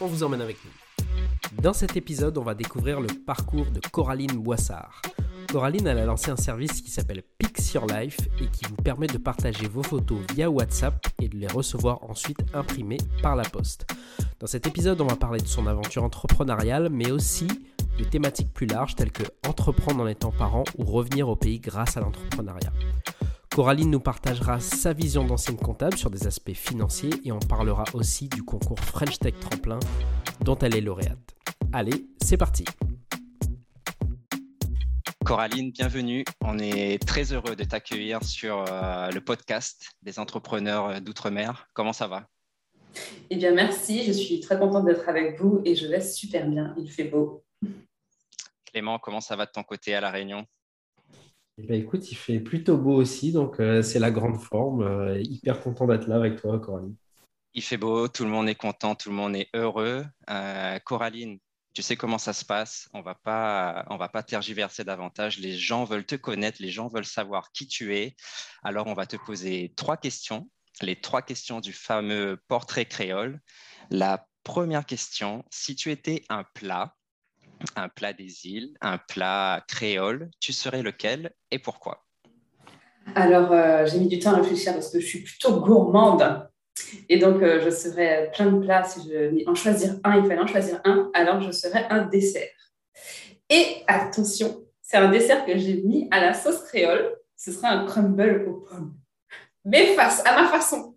on vous emmène avec nous. Dans cet épisode, on va découvrir le parcours de Coraline Boissard. Coraline, elle a lancé un service qui s'appelle Pix Your Life et qui vous permet de partager vos photos via WhatsApp et de les recevoir ensuite imprimées par la poste. Dans cet épisode, on va parler de son aventure entrepreneuriale, mais aussi de thématiques plus larges telles que entreprendre en étant parent ou revenir au pays grâce à l'entrepreneuriat. Coraline nous partagera sa vision d'ancienne comptable sur des aspects financiers et on parlera aussi du concours French Tech Tremplin dont elle est lauréate. Allez, c'est parti Coraline, bienvenue. On est très heureux de t'accueillir sur euh, le podcast des entrepreneurs d'outre-mer. Comment ça va? Eh bien, merci. Je suis très contente d'être avec vous et je vais super bien. Il fait beau. Clément, comment ça va de ton côté à La Réunion? Eh ben, écoute, il fait plutôt beau aussi, donc euh, c'est la grande forme. Euh, hyper content d'être là avec toi, Coraline. Il fait beau, tout le monde est content, tout le monde est heureux. Euh, Coraline, tu sais comment ça se passe. On va pas, on va pas tergiverser davantage. Les gens veulent te connaître, les gens veulent savoir qui tu es. Alors, on va te poser trois questions, les trois questions du fameux portrait créole. La première question, si tu étais un plat, un plat des îles, un plat créole, tu serais lequel et pourquoi? Alors, euh, j'ai mis du temps à réfléchir parce que je suis plutôt gourmande. Et donc, euh, je serais plein de plats. Si je en choisir un, il fallait en choisir un, alors je serais un dessert. Et attention, c'est un dessert que j'ai mis à la sauce créole. Ce serait un crumble aux pommes. Mais face, à ma façon.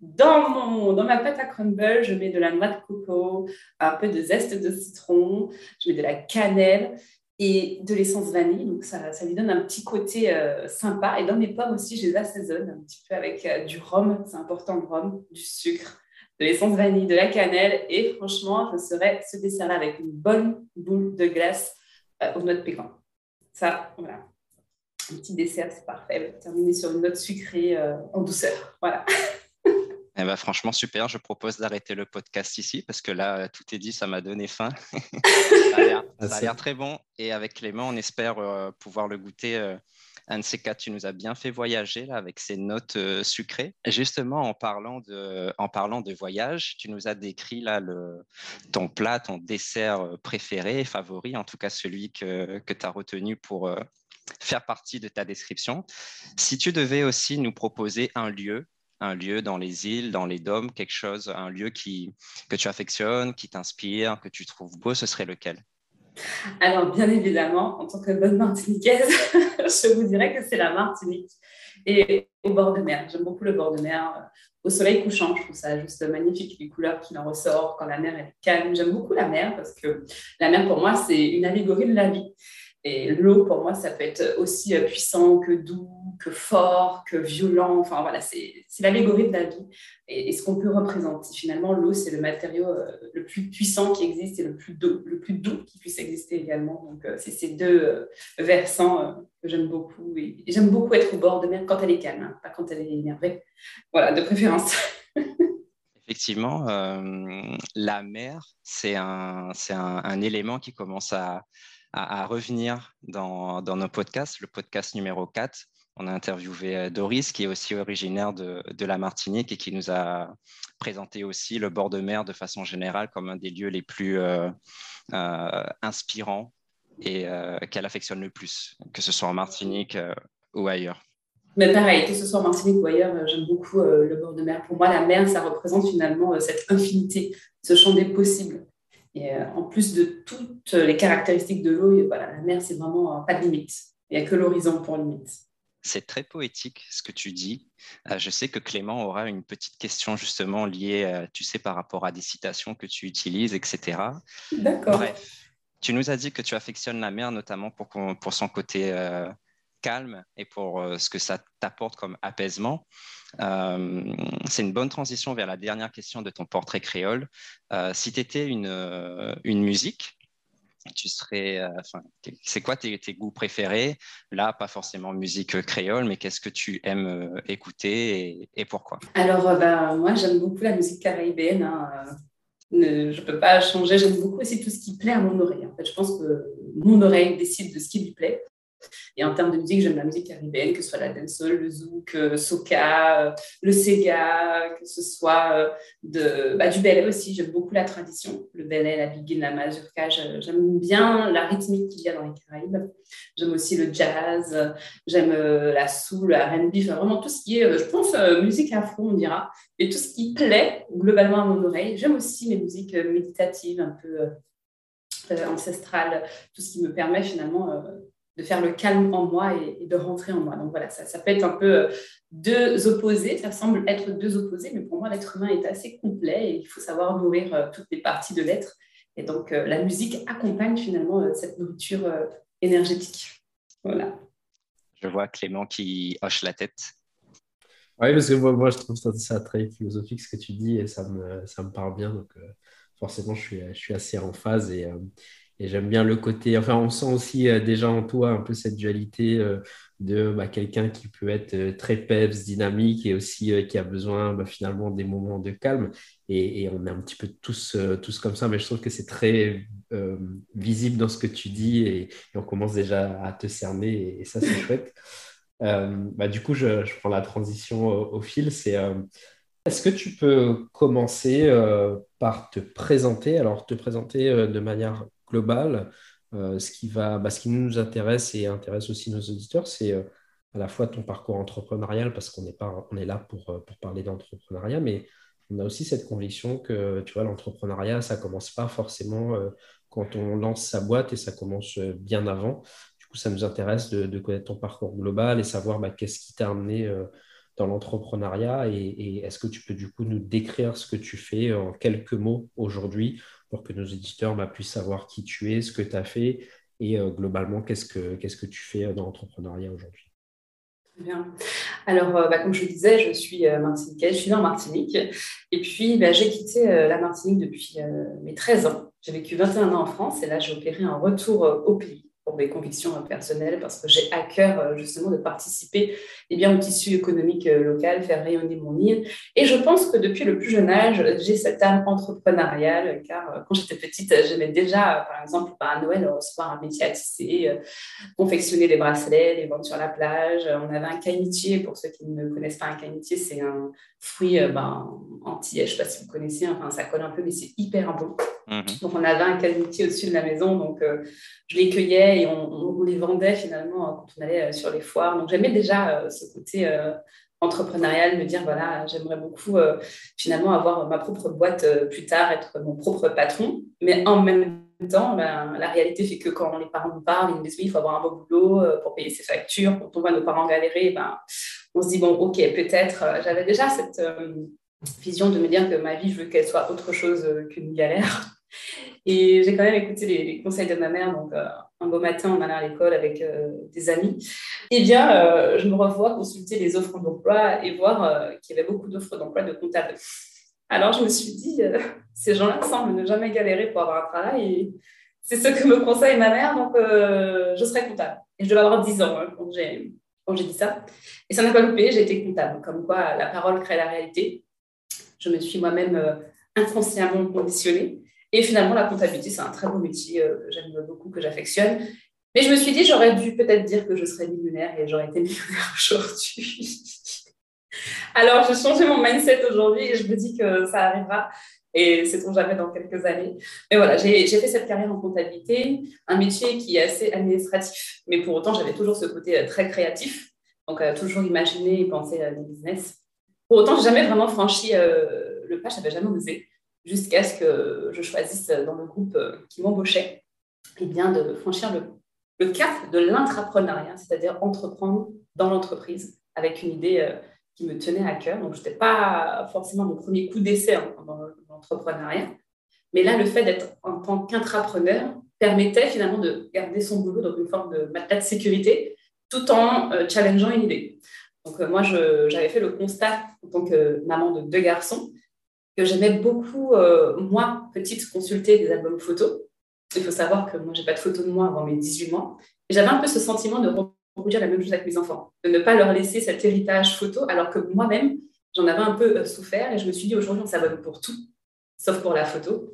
Dans, mon, dans ma pâte à crumble, je mets de la noix de coco, un peu de zeste de citron, je mets de la cannelle et de l'essence vanille. Donc, ça, ça, lui donne un petit côté euh, sympa. Et dans mes pommes aussi, je les assaisonne un petit peu avec euh, du rhum. C'est important, le rhum, du sucre, de l'essence vanille, de la cannelle. Et franchement, je serais ce dessert-là avec une bonne boule de glace euh, aux noix de pécan. Ça, voilà. Un petit dessert, c'est parfait. Terminer sur une note sucrée en douceur. Voilà. Eh ben, franchement, super. Je propose d'arrêter le podcast ici parce que là, tout est dit, ça m'a donné faim. ça a l'air très bon. Et avec Clément, on espère euh, pouvoir le goûter. Euh, un de ces quatre, tu nous as bien fait voyager là, avec ces notes euh, sucrées. justement, en parlant, de, en parlant de voyage, tu nous as décrit là, le, ton plat, ton dessert préféré, favori, en tout cas celui que, que tu as retenu pour faire partie de ta description. Si tu devais aussi nous proposer un lieu un lieu dans les îles, dans les dômes, quelque chose, un lieu qui, que tu affectionnes, qui t'inspire, que tu trouves beau, ce serait lequel? Alors, bien évidemment, en tant que bonne martiniquaise, je vous dirais que c'est la Martinique et au bord de mer. J'aime beaucoup le bord de mer. Euh, au soleil couchant, je trouve ça juste magnifique, les couleurs qui en ressortent quand la mer est calme. J'aime beaucoup la mer parce que la mer, pour moi, c'est une allégorie de la vie. Et l'eau, pour moi, ça peut être aussi euh, puissant que doux, que fort, que violent. Enfin, voilà, c'est l'allégorie de la vie. Et, ce qu'on peut représenter, finalement, l'eau, c'est le matériau euh, le plus puissant qui existe et le plus, doux, le plus doux qui puisse exister également. Donc, euh, c'est ces deux versants que j'aime beaucoup. Et, j'aime beaucoup être au bord de mer quand elle est calme, hein, pas quand elle est énervée. Voilà, de préférence. Effectivement, la mer, c'est un, un, un élément qui commence à à, revenir dans, nos podcasts, le podcast numéro 4. On a interviewé euh, Doris, qui est aussi originaire de, la Martinique et qui nous a présenté aussi le bord de mer de façon générale comme un des lieux les plus euh, euh, inspirants et qu'elle affectionne le plus, que ce soit en Martinique ou ailleurs. Mais pareil, que ce soit en Martinique ou ailleurs, j'aime beaucoup le bord de mer. Pour moi, la mer, ça représente finalement cette infinité, ce champ des possibles. Et euh, en plus de toutes les caractéristiques de l'eau, voilà, la mer, c'est vraiment euh, pas de limite. Il n'y a que l'horizon pour limite. C'est très poétique ce que tu dis. Euh, je sais que Clément aura une petite question justement liée, tu sais, par rapport à des citations que tu utilises, etc. D'accord. Bref, tu nous as dit que tu affectionnes la mer notamment pour, pour son côté calme et pour ce que ça t'apporte comme apaisement. c'est une bonne transition vers la dernière question de ton portrait créole. si tu étais une, une musique, tu serais, c'est quoi tes, goûts préférés? Là, pas forcément musique créole, mais qu'est-ce que tu aimes écouter et, pourquoi? Alors, ben, moi, j'aime beaucoup la musique caribéenne. Hein, je ne peux pas changer. J'aime beaucoup aussi tout ce qui plaît à mon oreille. En fait, je pense que mon oreille décide de ce qui lui plaît. Et en termes de musique, j'aime la musique caribéenne, que ce soit la dancehall, le zouk, le euh, soca, euh, le sega, que ce soit euh, de, bah, du belay aussi. J'aime beaucoup la tradition, le belay, la biguine, la mazurka. J'aime bien la rythmique qu'il y a dans les Caraïbes. J'aime aussi le jazz, j'aime la soul, le R&B, enfin, vraiment tout ce qui est, je pense, musique afro, on dira, et tout ce qui plaît globalement à mon oreille. J'aime aussi les musiques méditatives, un peu ancestrales, tout ce qui me permet finalement de faire le calme en moi et, de rentrer en moi. Donc voilà, ça, ça, peut être un peu euh, deux opposés, ça semble être deux opposés, mais pour moi, l'être humain est assez complet et il faut savoir nourrir euh, toutes les parties de l'être. Et donc, euh, la musique accompagne finalement cette nourriture énergétique. Voilà. Je vois Clément qui hoche la tête. Oui, parce que moi, je trouve ça, très philosophique ce que tu dis et ça me, ça me parle bien. Donc, forcément, je suis, je suis assez en phase et, et j'aime bien le côté, enfin, on sent aussi euh, déjà en toi un peu cette dualité euh, de bah, quelqu'un qui peut être euh, très peps, dynamique et aussi qui a besoin bah, finalement des moments de calme. Et, on est un petit peu tous, tous comme ça, mais je trouve que c'est très visible dans ce que tu dis et, on commence déjà à te cerner et, ça, c'est chouette. bah, du coup, je, je, prends la transition au, fil. C'est est-ce que tu peux commencer par te présenter Alors, te présenter de manière global, euh, ce, qui va, bah, ce qui nous intéresse et intéresse aussi nos auditeurs, c'est euh, à la fois ton parcours entrepreneurial, parce qu'on est, pas, on est là pour, euh, pour parler d'entrepreneuriat, mais on a aussi cette conviction que tu vois, l'entrepreneuriat, ça ne commence pas forcément quand on lance sa boîte et ça commence bien avant. Du coup, ça nous intéresse de, connaître ton parcours global et savoir bah, qu'est-ce qui t'a amené dans l'entrepreneuriat et, et est-ce que tu peux du coup nous décrire ce que tu fais en quelques mots aujourd'hui pour que nos éditeurs bah, puissent savoir qui tu es, ce que tu as fait et euh, globalement, qu'est-ce que, tu fais dans l'entrepreneuriat aujourd'hui Bien. Alors, euh, bah, comme je le disais, je suis euh, martiniquaise, je suis en Martinique. Et puis, bah, j'ai quitté la Martinique depuis mes 13 ans. J'ai vécu 21 ans en France et là, j'ai opéré un retour au pays pour mes convictions personnelles, parce que j'ai à cœur euh, justement de participer eh bien, au tissu économique euh, local, faire rayonner mon île. Et je pense que depuis le plus jeune âge, j'ai cette âme entrepreneuriale, car euh, quand j'étais petite, j'aimais déjà, par exemple, à Noël, recevoir un métier à tisser, confectionner des bracelets, les vendre sur la plage. On avait un canitier, pour ceux qui ne connaissent pas un canitier, c'est un fruit ben, entier, je ne sais pas si vous connaissez, enfin ça colle un peu, mais c'est hyper bon. Mhm. Donc on avait un canitier au-dessus de la maison, donc je les cueillais et on, les vendait finalement quand on allait euh, sur les foires. Donc j'aimais déjà euh, ce côté euh, entrepreneurial, me dire voilà, j'aimerais beaucoup finalement avoir ma propre boîte plus tard, être mon propre patron. Mais en même temps, ben, la réalité fait que quand les parents nous parlent, ils nous disent oui, il faut avoir un beau boulot pour payer ses factures. Quand on voit nos parents galérer, ben, on se dit bon, ok, peut-être. J'avais déjà cette vision de me dire que ma vie, je veux qu'elle soit autre chose qu'une galère. Et j'ai quand même écouté les, conseils de ma mère. Donc, euh, un beau matin, on allait à l'école avec euh, des amis. Eh bien, euh, je me revois consulter les offres d'emploi et voir qu'il y avait beaucoup d'offres d'emploi de comptables. Alors, je me suis dit, ces gens-là semblent ne jamais galérer pour avoir un travail. C'est ce que me conseille ma mère. Donc, je serai comptable. Et je devais avoir 10 ans hein, quand j'ai dit ça. Et ça n'a pas loupé, j'ai été comptable. Comme quoi, la parole crée la réalité. Je me suis moi-même inconsciemment conditionnée. Et finalement, la comptabilité, c'est un très beau métier euh, j'aime beaucoup, que j'affectionne. Mais je me suis dit, j'aurais dû peut-être dire que je serais millionnaire et j'aurais été millionnaire aujourd'hui. Alors, j'ai changé mon mindset aujourd'hui et je me dis que ça arrivera. Et c'est on jamais dans quelques années. Mais voilà, j'ai fait cette carrière en comptabilité, un métier qui est assez administratif. Mais pour autant, j'avais toujours ce côté euh, très créatif. Donc, euh, toujours imaginer et penser à des business. Pour autant, je n'ai jamais vraiment franchi le pas, je n'avais jamais osé jusqu'à ce que je choisisse dans le groupe euh, qui m'embauchait bien, de franchir le, cap de l'intrapreneuriat, c'est-à-dire entreprendre dans l'entreprise avec une idée euh, qui me tenait à cœur. Donc, je n'étais pas forcément mon premier coup d'essai dans l'entrepreneuriat. Mais là, le fait d'être en tant qu'intrapreneur permettait finalement de garder son boulot dans une forme de matelas de sécurité tout en challengeant une idée. Donc, moi, j'avais fait le constat en tant que maman de deux garçons que j'aimais beaucoup, moi, petite, consulter des albums photos. Il faut savoir que moi, j'ai pas de photos de moi avant mes 18 mois. J'avais un peu ce sentiment de reproduire la même chose avec mes enfants, de ne pas leur laisser cet héritage photo, alors que moi-même, j'en avais un peu souffert et je me suis dit aujourd'hui, on s'abonne pour tout, sauf pour la photo.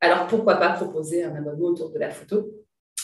Alors pourquoi pas proposer un abonnement autour de la photo?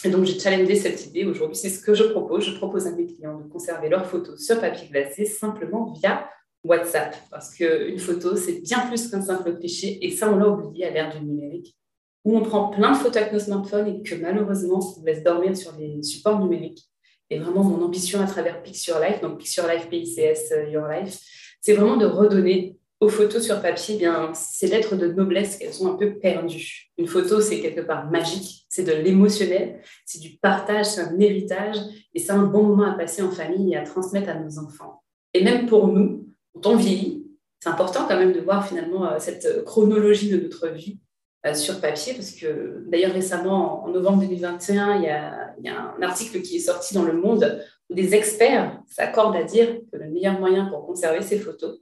Et donc j'ai challengé cette idée aujourd'hui, c'est ce que je propose. Je propose à mes clients de conserver leurs photos sur papier glacé simplement via WhatsApp, parce qu'une photo, c'est bien plus qu'un simple cliché, et ça, on l'a oublié à l'ère du numérique, où on prend plein de photos avec nos smartphones et que malheureusement, on laisse dormir sur les supports numériques. Et vraiment, mon ambition à travers Picture Life, donc Picture Life, PICS, euh, Your Life, c'est vraiment de redonner aux photos sur papier, eh bien, ces lettres de noblesse qu'elles sont un peu perdues. Une photo, c'est quelque part magique, c'est de l'émotionnel, c'est du partage, c'est un héritage, et c'est un bon moment à passer en famille et à transmettre à nos enfants. Et même pour nous, quand on vieillit, c'est important quand même de voir finalement euh, cette chronologie de notre vie euh, sur papier, parce que d'ailleurs récemment, en novembre 2021, il y, a, il y, a, un article qui est sorti dans Le Monde où des experts s'accordent à dire que le meilleur moyen pour conserver ces photos,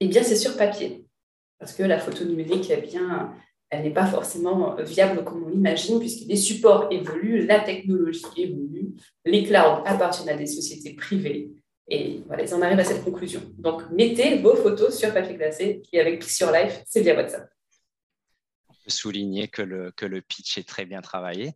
eh bien, c'est sur papier. Parce que la photo numérique, eh bien, elle n'est pas forcément viable comme on l'imagine, puisque les supports évoluent, la technologie évolue, les clouds appartiennent à des sociétés privées. Et voilà, ils en arrivent à cette conclusion. Donc, mettez vos photos sur papier glacé et avec Picture Life, c'est via WhatsApp souligner que le, que le pitch est très bien travaillé.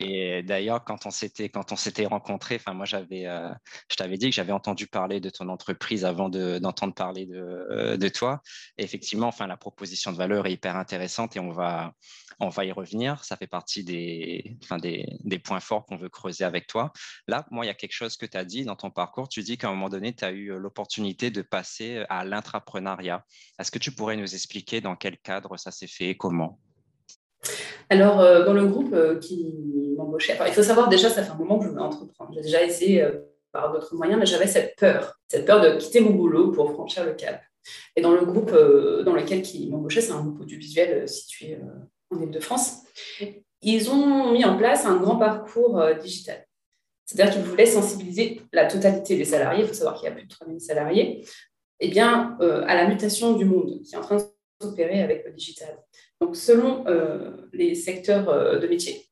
Et d'ailleurs, quand on s'était quand on s'était rencontrés, enfin moi j'avais, euh, je t'avais dit que j'avais entendu parler de ton entreprise avant d'entendre parler de, euh, de, toi. Et effectivement, enfin la proposition de valeur est hyper intéressante et on va on va y revenir. Ça fait partie des, enfin, des, des points forts qu'on veut creuser avec toi. Là, moi, il y a quelque chose que tu as dit dans ton parcours. Tu dis qu'à un moment donné, tu as eu l'opportunité de passer à l'intrapreneuriat. Est-ce que tu pourrais nous expliquer dans quel cadre ça s'est fait, comment? Alors, euh, dans le groupe euh, qui m'embauchait, il faut savoir déjà, ça fait un moment que je voulais entreprendre. J'ai déjà essayé euh, par d'autres moyens, mais j'avais cette peur, cette peur de quitter mon boulot pour franchir le cap. Et dans le groupe dans lequel ils m'embauchaient, c'est un groupe audiovisuel situé en Ile-de-France, ils ont mis en place un grand parcours digital. C'est-à-dire qu'ils voulaient sensibiliser la totalité des salariés, il faut savoir qu'il y a plus de 3000 salariés, eh bien, à la mutation du monde qui est en train de s'opérer avec le digital. Donc, selon euh, les secteurs euh, de métier,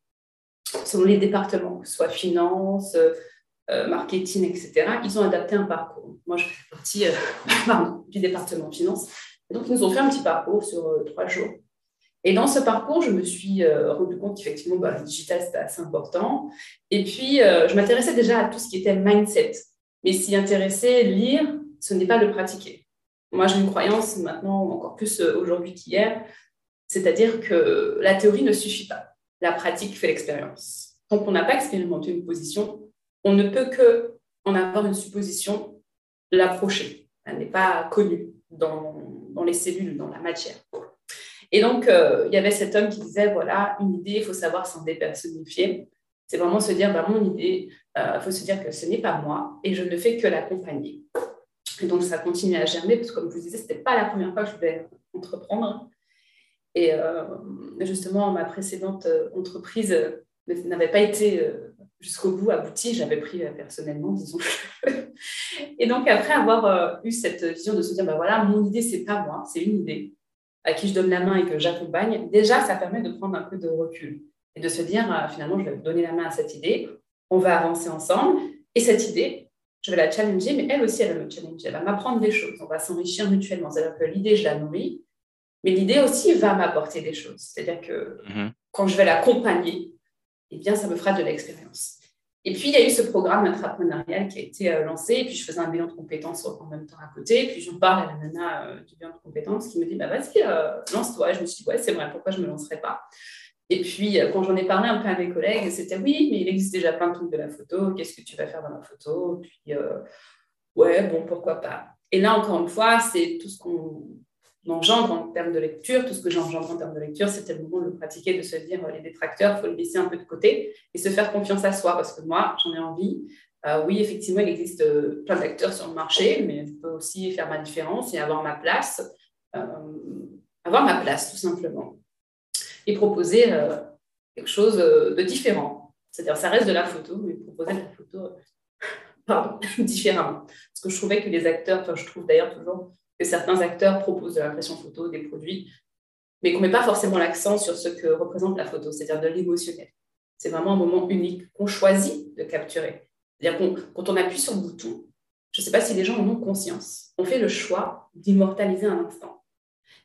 selon les départements, que ce soit finance, euh, marketing, etc., ils ont adapté un parcours. Moi, je fais partie du département finance. donc, ils nous ont fait un petit parcours sur trois jours. Et dans ce parcours, je me suis rendu compte qu'effectivement, bah, le digital, c'était assez important. Et puis, je m'intéressais déjà à tout ce qui était mindset. Mais s'y intéresser, lire, ce n'est pas le pratiquer. Moi, j'ai une croyance maintenant, encore plus aujourd'hui qu'hier, c'est-à-dire que la théorie ne suffit pas. La pratique fait l'expérience. Tant qu'on n'a pas expérimenté une position, on ne peut que en avoir une supposition, l'approcher. Elle n'est pas connue dans, les cellules, dans la matière. Et donc, euh, il y avait cet homme qui disait, voilà, une idée, il faut savoir s'en dépersonnifier. C'est vraiment se dire, bah, mon idée, il euh, faut se dire que ce n'est pas moi et je ne fais que l'accompagner. Et donc, ça continue à germer, parce que comme je vous disais, ce n'était pas la première fois que je voulais entreprendre. Et euh, justement, ma précédente euh, entreprise euh, n'avait pas été jusqu'au bout aboutie, j'avais pris personnellement, disons. et donc, après avoir eu cette vision de se dire, ben voilà, mon idée, c'est pas moi, c'est une idée à qui je donne la main et que j'accompagne, déjà, ça permet de prendre un peu de recul et de se dire, finalement, je vais donner la main à cette idée, on va avancer ensemble, et cette idée, je vais la challenger, mais elle aussi, elle va me challenger, elle va m'apprendre des choses, on va s'enrichir mutuellement. C'est-à-dire que l'idée, je la nourris, mais l'idée aussi va m'apporter des choses. C'est-à-dire que mhm. quand je vais l'accompagner, eh bien, ça me fera de l'expérience. Et puis, il y a eu ce programme intrapreneurial qui a été euh, lancé. Et puis, je faisais un bilan de compétences en même temps à côté. Et puis, j'en parle à la nana euh, du bilan de compétences qui me dit bah, Vas-y, euh, lance-toi. Je me suis dit Ouais, c'est vrai, pourquoi je ne me lancerais pas? Et puis, quand j'en ai parlé un peu à mes collègues, c'était Oui, mais il existe déjà plein de trucs de la photo. Qu'est-ce que tu vas faire dans la photo? Puis, ouais, bon, pourquoi pas? Et là, encore une fois, c'est tout ce qu'on j'engendre en termes de lecture, tout ce que j'engendre en termes de lecture, c'était le moment de le pratiquer, de se dire les détracteurs, il faut les laisser un peu de côté et se faire confiance à soi parce que moi, j'en ai envie. Euh, oui, effectivement, il existe euh, plein d'acteurs sur le marché, mais je peux aussi faire ma différence et avoir ma place, euh, avoir ma place tout simplement et proposer quelque chose de différent. C'est-à-dire, ça reste de la photo, mais proposer de la photo différemment. Parce que je trouvais que les acteurs, je trouve d'ailleurs toujours que certains acteurs proposent de l'impression photo, des produits, mais qu'on ne met pas forcément l'accent sur ce que représente la photo, c'est-à-dire de l'émotionnel. C'est vraiment un moment unique qu'on choisit de capturer. C'est-à-dire qu'on, quand on appuie sur le bouton, je ne sais pas si les gens en ont conscience, on fait le choix d'immortaliser un instant.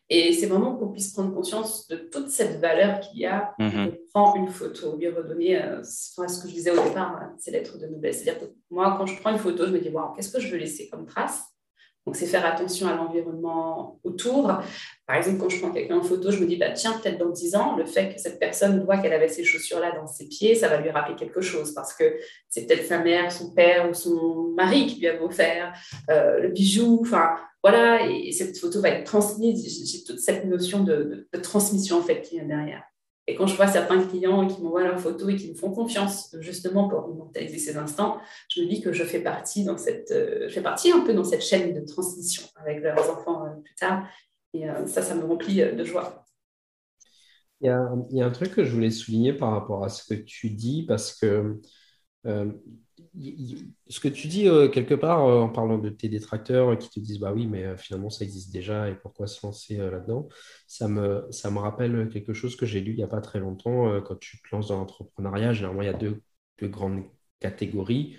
Et c'est vraiment qu'on puisse prendre conscience de toute cette valeur qu'il y a mm prendre une photo, lui redonner euh, ce que je disais au départ, hein, ces lettres de noblesse. C'est-à-dire que moi, quand je prends une photo, je me dis, wow, qu'est-ce que je veux laisser comme trace? Donc, c'est faire attention à l'environnement autour. Par exemple, quand je prends quelqu'un en photo, je me dis, bah, tiens, peut-être dans 10 ans, le fait que cette personne voit qu'elle avait ces chaussures-là dans ses pieds, ça va lui rappeler quelque chose parce que c'est peut-être sa mère, son père ou son mari qui lui a offert euh, le bijou. Enfin, voilà, et, cette photo va être transmise. J'ai toute cette notion de, de transmission, en fait, qui vient derrière. Et quand je vois certains clients qui m'envoient leurs photos et qui me font confiance justement pour immortaliser ces instants, je me dis que je fais partie dans cette, euh, je fais partie un peu dans cette chaîne de transmission avec leurs enfants euh, plus tard. Et euh, ça, ça me remplit de joie. Il y, a, un truc que je voulais souligner par rapport à ce que tu dis, parce que ce que tu dis euh, quelque part euh, en parlant de tes détracteurs euh, qui te disent bah oui mais finalement ça existe déjà et pourquoi se lancer là-dedans ça me, ça me rappelle quelque chose que j'ai lu il n'y a pas très longtemps quand tu te lances dans l'entrepreneuriat. Généralement il y a deux, deux grandes catégories.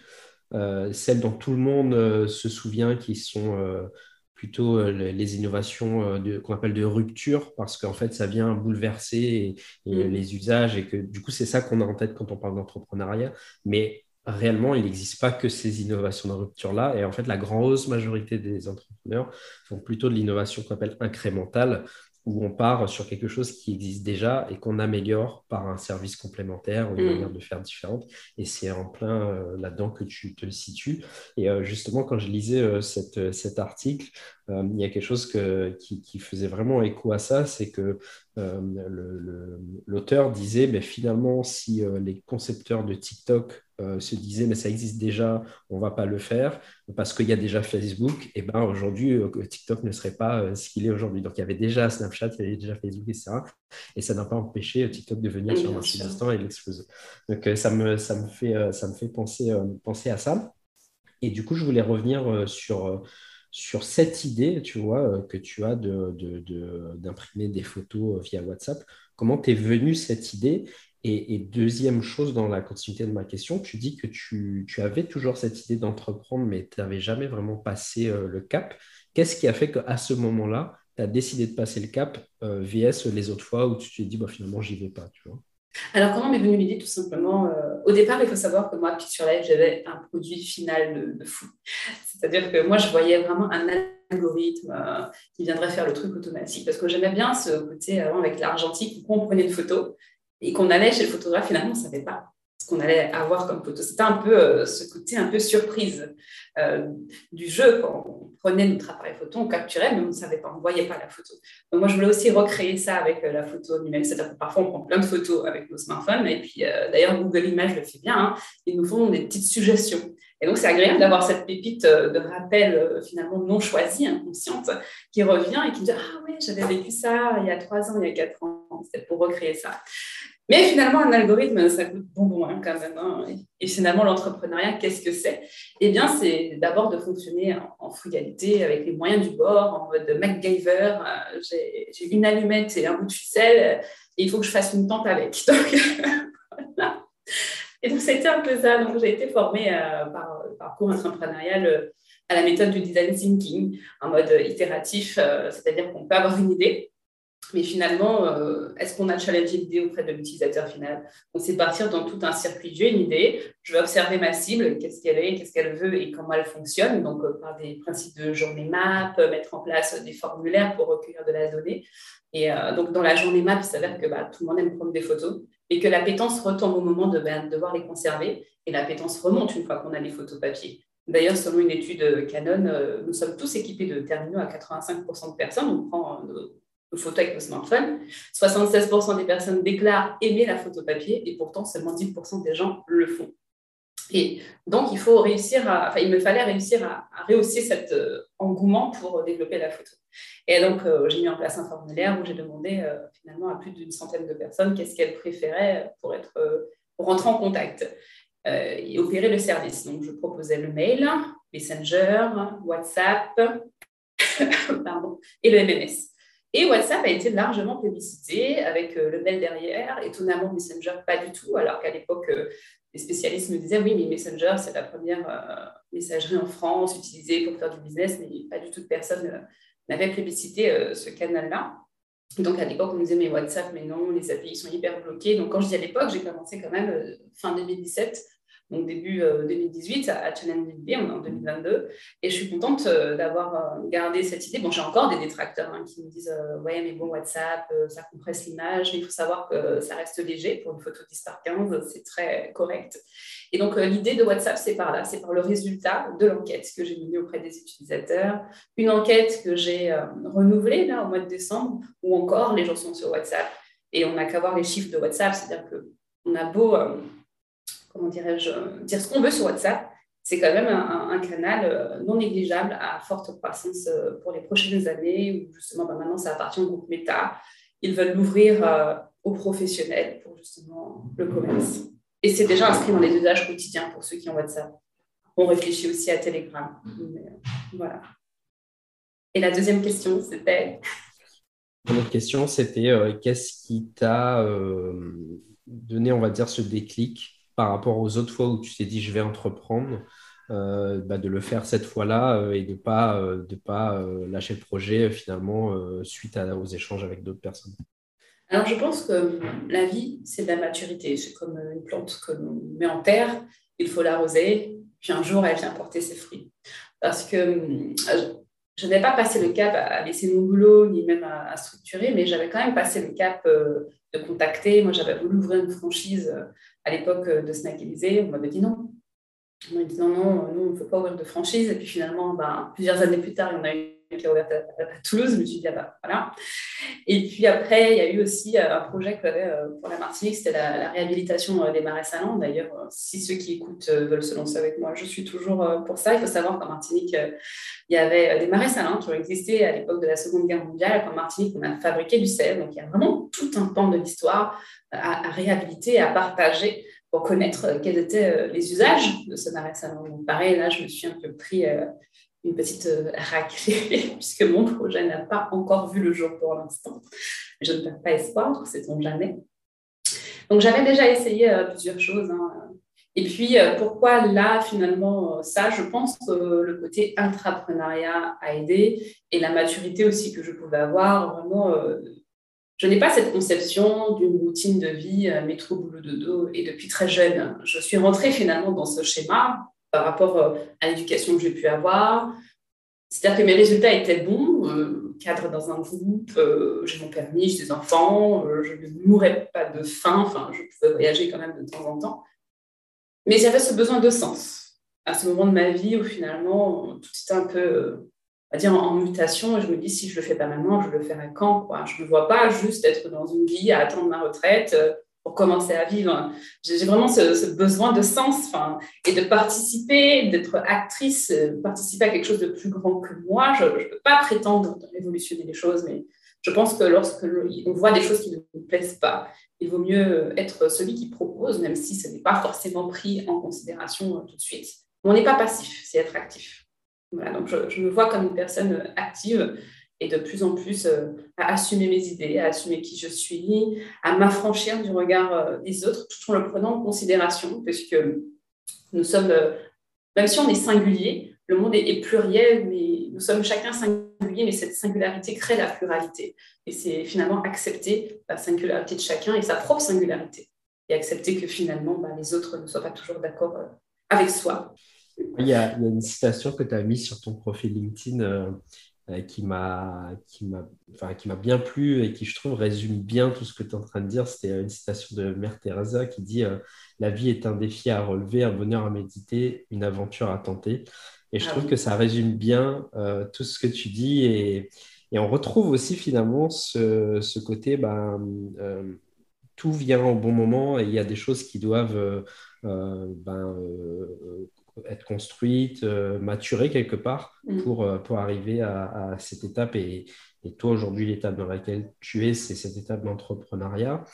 Celles dont tout le monde se souvient qui sont plutôt les innovations qu'on appelle de rupture parce qu'en fait ça vient bouleverser mm. les usages et que du coup c'est ça qu'on a en tête quand on parle d'entrepreneuriat. Mais réellement, il n'existe pas que ces innovations de rupture-là. Et en fait, la grosse majorité des entrepreneurs font plutôt de l'innovation qu'on appelle incrémentale, où on part sur quelque chose qui existe déjà et qu'on améliore par un service complémentaire ou une mm. manière de faire différente. Et c'est en plein euh, là-dedans que tu te situes. Et euh, justement, quand je lisais euh, cet article, il y a quelque chose qui, faisait vraiment écho à ça, c'est que l'auteur disait, mais finalement, si les concepteurs de TikTok se disaient, mais ça existe déjà, on ne va pas le faire, parce qu'il y a déjà Facebook, et ben aujourd'hui, TikTok ne serait pas ce qu'il est aujourd'hui. Donc il y avait déjà Snapchat, il y avait déjà Facebook, etc. Et ça n'a pas empêché TikTok de venir sur un marché d'instant et l'exploser. Donc ça me, ça me fait, ça me fait penser, penser à ça. Et du coup, je voulais revenir sur sur cette idée, tu vois, euh, que tu as d'imprimer de, des photos euh, via WhatsApp. Comment t'es venue cette idée? Et, deuxième chose dans la continuité de ma question, tu dis que tu, avais toujours cette idée d'entreprendre, mais tu n'avais jamais vraiment passé euh, le cap. Qu'est-ce qui a fait qu'à ce moment-là, tu as décidé de passer le cap VS les autres fois où tu t'es dit, bah, finalement, j'y vais pas, alors, comment m'est venue l'idée Tout simplement, euh, au départ, il faut savoir que moi, sur Live, j'avais un produit final de, fou. C'est-à-dire que moi, je voyais vraiment un algorithme euh, qui viendrait faire le truc automatique. Parce que j'aimais bien ce côté avant avec l'argentique, où on prenait une photo et qu'on allait chez le photographe, finalement, on ne savait pas ce qu'on allait avoir comme photo. C'était un peu euh, ce côté un peu surprise du jeu. Quand on prenait notre appareil photo, on capturait, mais on ne savait pas, on ne voyait pas la photo. Donc moi, je voulais aussi recréer ça avec euh, la photo numérique. C'est-à-dire parfois, on prend plein de photos avec nos smartphones. Et puis, euh, d'ailleurs, Google Images le fait bien. Hein. ils nous font des petites suggestions. Et donc, c'est agréable d'avoir cette pépite euh, de rappel finalement non choisie, inconsciente, qui revient et qui me dit Ah oui, j'avais vécu ça il y a trois ans, il y a quatre ans. C'était pour recréer ça. Mais finalement, un algorithme, ça coûte bonbon hein, quand même. Hein. Et finalement, l'entrepreneuriat, qu'est-ce que c'est? Eh bien, c'est d'abord de fonctionner en, frugalité, avec les moyens du bord, en mode MacGyver. Euh, j'ai une allumette et un bout de ficelle, et il faut que je fasse une tente avec. Donc, voilà. Et donc, c'était un peu ça. Donc, j'ai été formée euh, par, par cours entrepreneurial euh, à la méthode du design thinking, en mode itératif, c'est-à-dire qu'on peut avoir une idée, mais finalement, euh, est-ce qu'on a challengé l'idée auprès de l'utilisateur final? On sait partir dans tout un circuit. J'ai une idée, je vais observer ma cible, qu'est-ce qu'elle est, qu'est-ce qu'elle veut et comment elle fonctionne. Donc, euh, par des principes de journée map, mettre en place des formulaires pour recueillir de la donnée. Et euh, donc, dans la journée map, il s'avère que bah, tout le monde aime prendre des photos et que l'appétence retombe au moment de ben, devoir les conserver. Et l'appétence remonte une fois qu'on a les photos papier. D'ailleurs, selon une étude Canon, nous sommes tous équipés de terminaux à 85% de personnes. On prend photo avec le smartphone. 76% des personnes déclarent aimer la photo papier et pourtant seulement 10% des gens le font. Et donc, il faut réussir à, enfin, il me fallait réussir à, rehausser cet euh, engouement pour développer la photo. Et donc, euh, j'ai mis en place un formulaire où j'ai demandé euh, finalement à plus d'une centaine de personnes qu'est-ce qu'elles préféraient pour, être, pour rentrer en contact. et opérer le service. Donc, je proposais le mail, Messenger, WhatsApp et le MMS. Et WhatsApp a été largement publicité avec le mail derrière. Étonnamment, Messenger, pas du tout, alors qu'à l'époque, les spécialistes me disaient oui, mais Messenger, c'est la première euh, messagerie en France utilisée pour faire du business, mais pas du tout personne euh, n'avait plébiscité euh, ce canal-là. Donc à l'époque, on me disait mais WhatsApp, mais non, les API sont hyper bloqués. Donc quand je dis à l'époque, j'ai commencé quand même fin 2017 donc début 2018 euh, à Challenge on est en 2022. Et je suis contente euh, d'avoir euh, gardé cette idée. Bon, j'ai encore des détracteurs hein, qui me disent Ouais, mais bon, WhatsApp, ça compresse l'image, mais il faut savoir que ça reste léger pour une photo 10 par 15, c'est très correct. Et donc, l'idée de WhatsApp, c'est par là, c'est par le résultat de l'enquête que j'ai menée auprès des utilisateurs, une enquête que j'ai renouvelée là, au mois de décembre, où encore les gens sont sur WhatsApp et on n'a qu'à voir les chiffres de WhatsApp, c'est-à-dire qu'on a beau comment dirais-je, dire ce qu'on veut sur WhatsApp, c'est quand même un, canal euh, non négligeable à forte croissance euh, pour les prochaines années, où justement bah, maintenant ça appartient au groupe Meta. Ils veulent l'ouvrir euh, aux professionnels pour justement le commerce. Et c'est déjà inscrit dans les usages quotidiens pour ceux qui ont WhatsApp. On réfléchit aussi à Telegram. voilà. Et la deuxième question, c'était? L'autre question, c'était qu'est-ce qui t'a donné, on va dire, ce déclic par rapport aux autres fois où tu t'es dit je vais entreprendre, euh, bah, de le faire cette fois-là euh, et de ne pas, euh, de pas lâcher le projet finalement suite aux échanges avec d'autres personnes Alors je pense que la vie, c'est de la maturité. C'est comme une plante que l'on met en terre, il faut l'arroser, puis un jour elle vient porter ses fruits. Parce que je n'avais pas passé le cap à laisser mon boulot, ni même à, structurer, mais j'avais quand même passé le cap de contacter. Moi, j'avais voulu ouvrir une franchise à l'époque de Snack on m'avait dit non. On m'a dit non, non, nous, on ne peut pas ouvrir de franchise. Et puis finalement, ben, plusieurs années plus tard, il y en a une qui a ouvert à, Toulouse. Je me suis dit, ah bah, voilà. Et puis après, il y a eu aussi euh, un projet que j'avais euh, pour la Martinique, c'était la, réhabilitation euh, des marais salants. D'ailleurs, si ceux qui écoutent veulent se lancer avec moi, je suis toujours pour ça. Il faut savoir qu'en Martinique, il y avait des marais salants qui ont existé à l'époque de la Seconde Guerre mondiale. En Martinique, on a fabriqué du sel. Donc, il y a vraiment tout un pan de l'histoire à, réhabiliter, à partager pour connaître quels étaient les usages de ce marais salon. Donc, pareil, là, je me suis un peu pris une petite raclée, puisque mon projet n'a pas encore vu le jour pour l'instant. Je ne perds pas espoir, c'est sait jamais. Donc, j'avais déjà essayé plusieurs choses. Hein. Et puis, pourquoi là, finalement, ça, je pense que le côté intrapreneuriat a aidé et la maturité aussi que je pouvais avoir, vraiment je n'ai pas cette conception d'une routine de vie euh, métro, boulot, dodo. Et depuis très jeune, je suis rentrée finalement dans ce schéma par rapport euh, à l'éducation que j'ai pu avoir. C'est-à-dire que mes résultats étaient bons, euh, cadre dans un groupe, j'ai mon permis, j'ai des enfants, je ne mourais pas de faim, enfin, je pouvais voyager quand même de temps en temps. Mais j'avais ce besoin de sens. À ce moment de ma vie où finalement tout était un peu dire, en, mutation. Et je me dis, si je le fais pas maintenant, je le ferai quand quoi. Je ne vois pas juste être dans une vie à attendre ma retraite euh, pour commencer à vivre. J'ai vraiment ce, besoin de sens et de participer, d'être actrice, euh, participer à quelque chose de plus grand que moi. Je ne peux pas prétendre révolutionner les choses, mais je pense que lorsque on voit des choses qui ne nous plaisent pas, il vaut mieux être celui qui propose, même si ce n'est pas forcément pris en considération euh, tout de suite. On n'est pas passif, c'est être actif donc je, me vois comme une personne active et de plus en plus euh, à assumer mes idées, à assumer qui je suis, à m'affranchir du regard euh, des autres, tout en le prenant en considération, puisque nous sommes, euh, même si on est singulier, le monde est, pluriel, mais nous sommes chacun singulier, mais cette singularité crée la pluralité. Et c'est finalement accepter la singularité de chacun et sa propre singularité, et accepter que finalement bah, les autres ne soient pas toujours d'accord avec soi. Il y, a, une citation que tu as mise sur ton profil LinkedIn euh, qui m'a bien plu et qui, je trouve, résume bien tout ce que tu es en train de dire. C'était une citation de Mère Teresa qui dit euh, La vie est un défi à relever, un bonheur à méditer, une aventure à tenter. Et je ah trouve que ça résume bien tout ce que tu dis. Et, et, on retrouve aussi finalement ce, ce côté ben, tout vient au bon moment et il y a des choses qui doivent ben, être construite, maturée quelque part Mm. pour, pour arriver à, à cette étape. Et, et toi, aujourd'hui, l'étape dans laquelle tu es, c'est cette étape d'entrepreneuriat.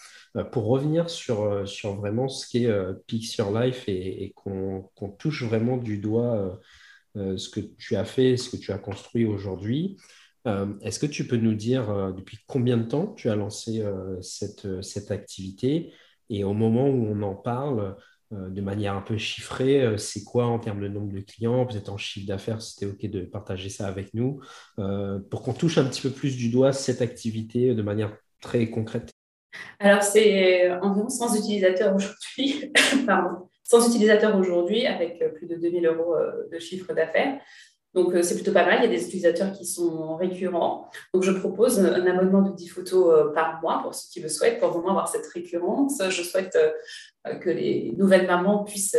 pour revenir sur, sur vraiment ce qu'est euh, Pix Your Life et, et qu'on qu'on touche vraiment du doigt ce que tu as fait, ce que tu as construit aujourd'hui. Est-ce que tu peux nous dire depuis combien de temps tu as lancé cette, cette activité? Et au moment où on en parle, de manière un peu chiffrée, c'est quoi en termes de nombre de clients, peut-être en chiffre d'affaires, si c'était OK de partager ça avec nous, pour qu'on touche un petit peu plus du doigt cette activité de manière très concrète. Alors, c'est environ 100 utilisateurs aujourd'hui, pardon, 100 utilisateurs aujourd'hui avec plus de 2000 euros de chiffre d'affaires. Donc, c'est plutôt pas mal. Il y a des utilisateurs qui sont récurrents. Donc, je propose un abonnement de 10 photos par mois pour ceux qui le souhaitent, pour vraiment avoir cette récurrence. Je souhaite que les nouvelles mamans puissent.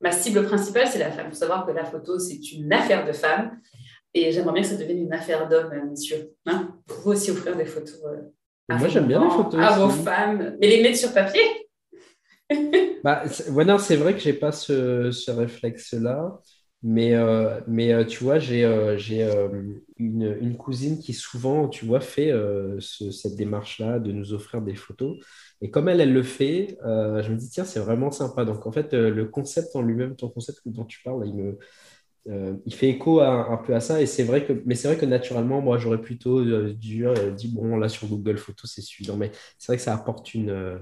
Ma cible principale, c'est la femme. Il faut savoir que la photo, c'est une affaire de femme. Et j'aimerais bien que ça devienne une affaire d'homme, monsieur. Hein vous aussi offrir des photos. À Moi, j'aime bien les photos. À vos femmes. Mais les mettre sur papier. bah, ouais, non, c'est vrai que j'ai pas ce, ce réflexe-là. Mais, euh, mais euh, tu vois, j'ai euh, j'ai une, une, cousine qui souvent, tu vois, fait ce, cette démarche-là de nous offrir des photos. Et comme elle, elle le fait, je me dis, tiens, c'est vraiment sympa. Donc, en fait, le concept en lui-même, ton concept dont tu parles, il me, il fait écho un peu à ça. Et vrai que, mais c'est vrai que naturellement, moi, j'aurais plutôt dû dire, bon, là, sur Google Photos, c'est suffisant. Mais c'est vrai que ça apporte une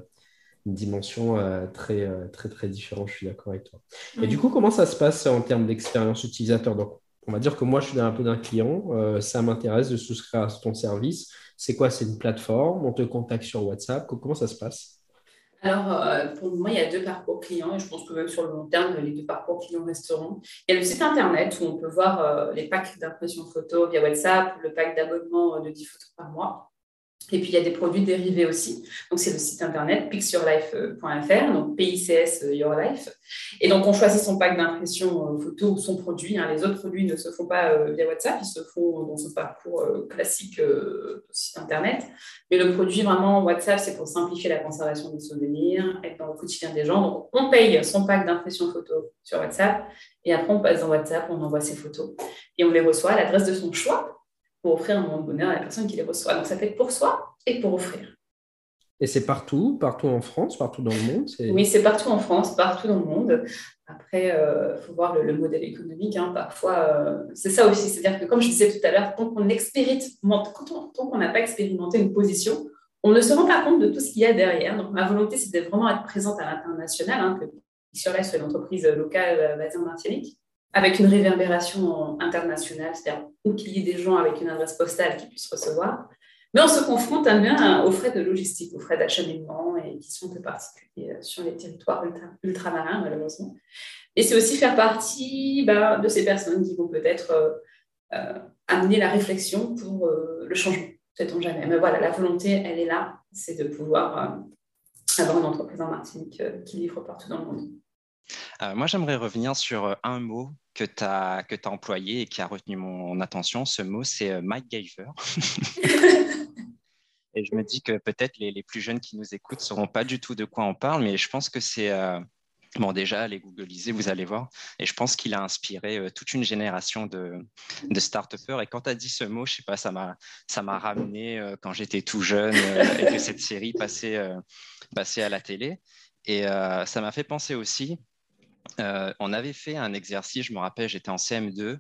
une dimension euh, très, euh, très, très différente. Je suis d'accord avec toi. Et du coup, comment ça se passe en termes d'expérience utilisateur? Donc, on va dire que moi, je suis un peu d'un client. Euh, ça m'intéresse de souscrire à ton service. C'est quoi? C'est une plateforme On te contacte sur WhatsApp Comment ça se passe? Alors, pour moi, il y a deux parcours clients et je pense que même sur le long terme, les deux parcours clients resteront. Il y a le site internet où on peut voir les packs d'impression photo via WhatsApp, le pack d'abonnement de 10 photos par mois. Et puis, il y a des produits dérivés aussi. Donc, c'est le site internet pixyourlife.fr, donc PICS Your Life. Et donc, on choisit son pack d'impression photo ou son produit. Hein. Les autres produits ne se font pas via WhatsApp, ils se font dans ce parcours classique site internet. Mais le produit, vraiment, WhatsApp, c'est pour simplifier la conservation des souvenirs, être dans le quotidien des gens. Donc, on paye son pack d'impression photo sur WhatsApp. Et après, on passe dans WhatsApp, on envoie ses photos. Et on les reçoit à l'adresse de son choix pour offrir un moment de bonheur à la personne qui les reçoit. Donc, ça peut être pour soi et pour offrir. Et c'est partout, partout en France, partout dans le monde Oui, c'est partout en France, partout dans le monde. Après, il euh, faut voir le, modèle économique. Hein. Parfois, euh, c'est ça aussi. C'est-à-dire que, comme je disais tout à l'heure, tant qu'on n'a pas expérimenté une position, on ne se rend pas compte de tout ce qu'il y a derrière. Donc, ma volonté, de vraiment être présente à l'international, hein, que sur la soit une entreprise locale basée en Martinique avec une réverbération internationale, c'est-à-dire qu'il y ait des gens avec une adresse postale qui puissent recevoir. Mais on se confronte à bien aux frais de logistique, aux frais d'acheminement et qui sont peu particuliers sur les territoires ultramarins, malheureusement. Et c'est aussi faire partie bah, de ces personnes qui vont peut-être euh, euh, amener la réflexion pour euh, le changement, sait-on jamais. Mais voilà, la volonté, elle est là, c'est de pouvoir avoir une entreprise en Martinique qui livre partout dans le monde. Euh, moi, j'aimerais revenir sur euh, un mot que tu as, que as employé et qui a retenu mon attention. Ce mot, c'est euh, Mike Gaver. et je me dis que peut-être les, les, plus jeunes qui nous écoutent ne sauront pas du tout de quoi on parle, mais je pense que c'est... Bon, déjà, allez googliser, vous allez voir. Et je pense qu'il a inspiré toute une génération de, de start-upers. Et quand tu as dit ce mot, je sais pas, ça m'a, ça m'a ramené quand j'étais tout jeune et que cette série passait, passait à la télé. Et ça m'a fait penser aussi euh, on avait fait un exercice, je me rappelle, j'étais en CM2, euh,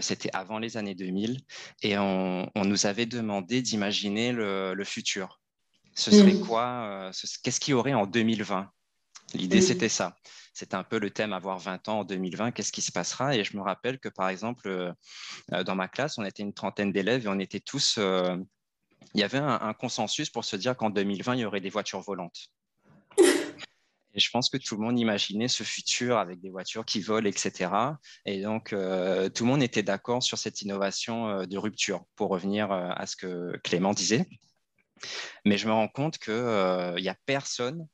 c'était avant les années 2000, et on, nous avait demandé d'imaginer le, futur. Ce serait mmh. quoi euh, Qu'est-ce qu'il y aurait en 2020 L'idée, mmh. c'était ça. C'était un peu le thème avoir 20 ans en 2020, qu'est-ce qui se passera? Et je me rappelle que, par exemple, dans ma classe, on était une trentaine d'élèves et on était tous... il y avait un consensus pour se dire qu'en 2020, il y aurait des voitures volantes. Je pense que tout le monde imaginait ce futur avec des voitures qui volent, etc. Et donc, euh, tout le monde était d'accord sur cette innovation euh, de rupture, pour revenir euh, à ce que Clément disait. Mais je me rends compte qu'il n'y a personne,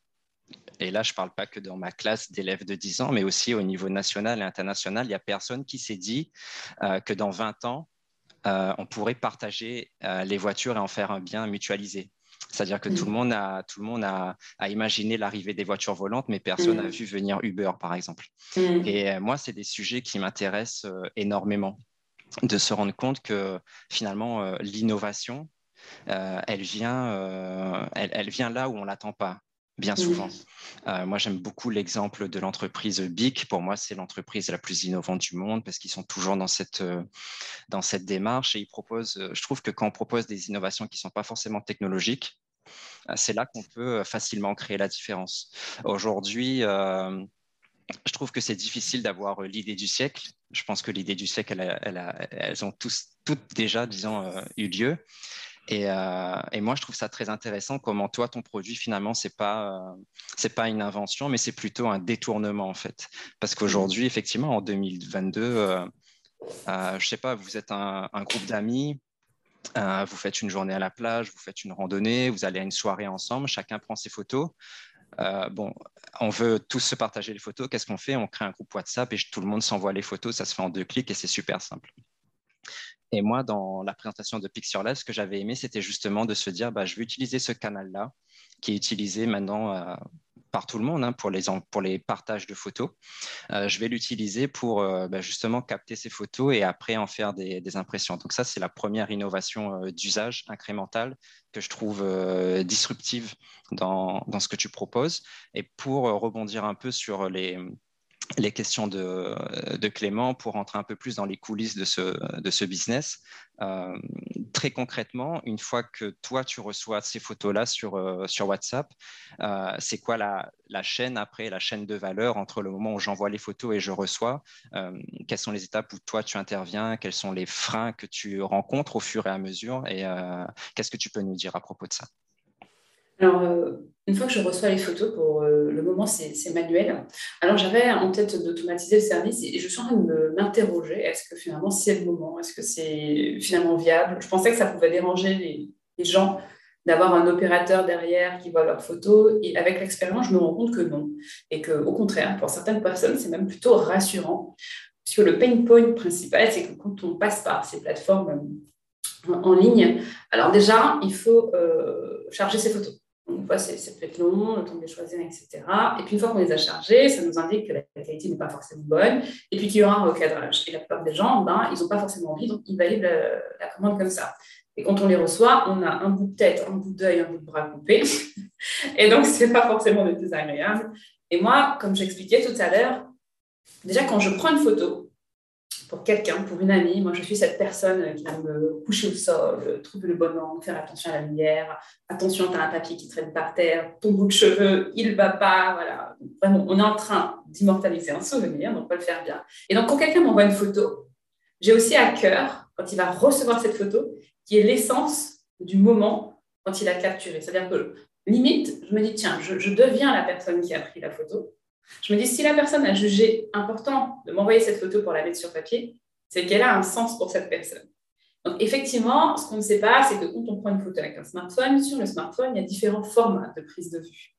et là je ne parle pas que dans ma classe d'élèves de 10 ans, mais aussi au niveau national et international, il n'y a personne qui s'est dit que dans 20 ans, on pourrait partager les voitures et en faire un bien mutualisé C'est-à-dire que tout le monde a, tout le monde a, imaginé l'arrivée des voitures volantes, mais personne n'a vu venir Uber, par exemple. Et moi, c'est des sujets qui m'intéressent énormément. De se rendre compte que finalement, l'innovation, elle, vient, elle, vient là où on ne l'attend pas bien souvent. Euh, moi, j'aime beaucoup l'exemple de l'entreprise BIC. Pour moi, c'est l'entreprise la plus innovante du monde parce qu'ils sont toujours dans cette, euh, dans cette démarche et ils proposent, euh, je trouve que quand on propose des innovations qui ne sont pas forcément technologiques, c'est là qu'on peut facilement créer la différence. Aujourd'hui, je trouve que c'est difficile d'avoir l'idée du siècle. Je pense que l'idée du siècle, elles ont tous, toutes déjà, disons, eu lieu. Euh, et, moi, je trouve ça très intéressant comment toi, ton produit, finalement, ce n'est pas, euh, pas une invention, mais c'est plutôt un détournement, en fait. Parce qu'aujourd'hui, effectivement, en 2022, euh, je ne sais pas, vous êtes un, groupe d'amis, vous faites une journée à la plage, vous faites une randonnée, vous allez à une soirée ensemble, chacun prend ses photos. bon, on veut tous se partager les photos. Qu'est-ce qu'on fait? On crée un groupe WhatsApp et tout le monde s'envoie les photos. Ça se fait en deux clics et c'est super simple. Et moi, dans la présentation de Pixurlab, ce que j'avais aimé, c'était justement de se dire, bah, je vais utiliser ce canal-là, qui est utilisé maintenant euh, par tout le monde hein, pour, les, pour les partages de photos. Euh, je vais l'utiliser pour euh, bah, justement capter ces photos et après en faire des, impressions. Donc ça, c'est la première innovation d'usage incrémentale que je trouve disruptive dans, dans, ce que tu proposes. Et pour rebondir un peu sur les les questions de, Clément pour rentrer un peu plus dans les coulisses de ce, business. Euh, très concrètement, une fois que toi, tu reçois ces photos-là sur, euh, WhatsApp, euh, c'est quoi la, la, chaîne après, la chaîne de valeur entre le moment où j'envoie les photos et je reçois Quelles sont les étapes où toi, tu interviens Quels sont les freins que tu rencontres au fur et à mesure Et qu'est-ce que tu peux nous dire à propos de ça? Alors, euh, une fois que je reçois les photos, pour euh, le moment, c'est manuel. Alors, j'avais en tête d'automatiser le service et je suis en train de m'interroger est-ce que finalement c'est le moment? Est-ce que c'est finalement viable? Je pensais que ça pouvait déranger les, gens d'avoir un opérateur derrière qui voit leurs photos. Et avec l'expérience, je me rends compte que non. Et qu'au contraire, pour certaines personnes, c'est même plutôt rassurant. Puisque le pain point principal, c'est que quand on passe par ces plateformes en ligne, alors déjà, il faut euh, charger ses photos. Une fois, c'est peut être long, le temps de les choisir, etc. Et puis, une fois qu'on les a chargés, ça nous indique que la qualité n'est pas forcément bonne et puis qu'il y aura un recadrage. Et la plupart des gens, ben, ils n'ont pas forcément envie, donc ils valident la, commande comme ça. Et quand on les reçoit, on a un bout de tête, un bout d'œil, un bout de bras coupé. et donc, ce n'est pas forcément le plus agréable. Et moi, comme j'expliquais tout à l'heure, déjà, quand je prends une photo, pour quelqu'un, pour une amie. Moi, je suis cette personne qui va me coucher au sol, trouver le bon angle, faire attention à la lumière. Attention, tu as un papier qui traîne par terre, ton bout de cheveux, il va pas. Voilà. Vraiment, on est en train d'immortaliser un souvenir, donc on va le faire bien. Et donc, quand quelqu'un m'envoie une photo, j'ai aussi à cœur, quand il va recevoir cette photo, qui est l'essence du moment quand il a capturé. C'est-à-dire que, limite, je me dis, tiens, je deviens la personne qui a pris la photo je me dis, si la personne a jugé important de m'envoyer cette photo pour la mettre sur papier, c'est qu'elle a un sens pour cette personne. Donc, effectivement, ce qu'on ne sait pas, c'est que quand on prend une photo avec un smartphone, sur le smartphone, il y a différents formats de prise de vue.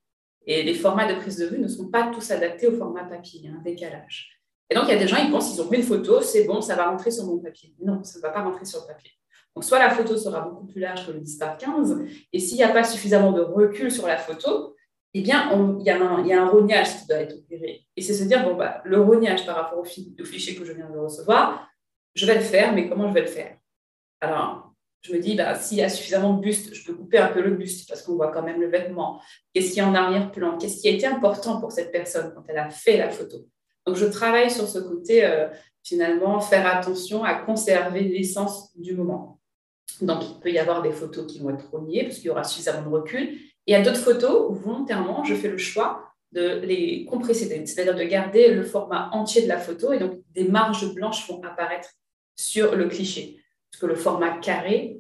Et les formats de prise de vue ne sont pas tous adaptés au format papier, il y a un décalage. Et donc, il y a des gens, ils pensent qu'ils ont pris une photo, c'est bon, ça va rentrer sur mon papier. Non, ça ne va pas rentrer sur le papier. Donc, soit la photo sera beaucoup plus large que le 10 par 15, et s'il n'y a pas suffisamment de recul sur la photo, eh bien, il y, a un rognage qui doit être opéré. Et c'est se dire, bon, bah, le rognage par rapport au, fichier que je viens de recevoir, je vais le faire, mais comment je vais le faire? Alors, je me dis, bah, s'il y a suffisamment de buste, je peux couper un peu le buste parce qu'on voit quand même le vêtement. Qu'est-ce qui est en arrière-plan? Qu'est-ce qui a été important pour cette personne quand elle a fait la photo? Donc, je travaille sur ce côté, euh, finalement, faire attention à conserver l'essence du moment. Donc, il peut y avoir des photos qui vont être rognées parce qu'il y aura suffisamment de recul. Et il y a d'autres photos où volontairement, je fais le choix de les compresser, c'est-à-dire de garder le format entier de la photo et donc des marges blanches vont apparaître sur le cliché. Parce que le format carré,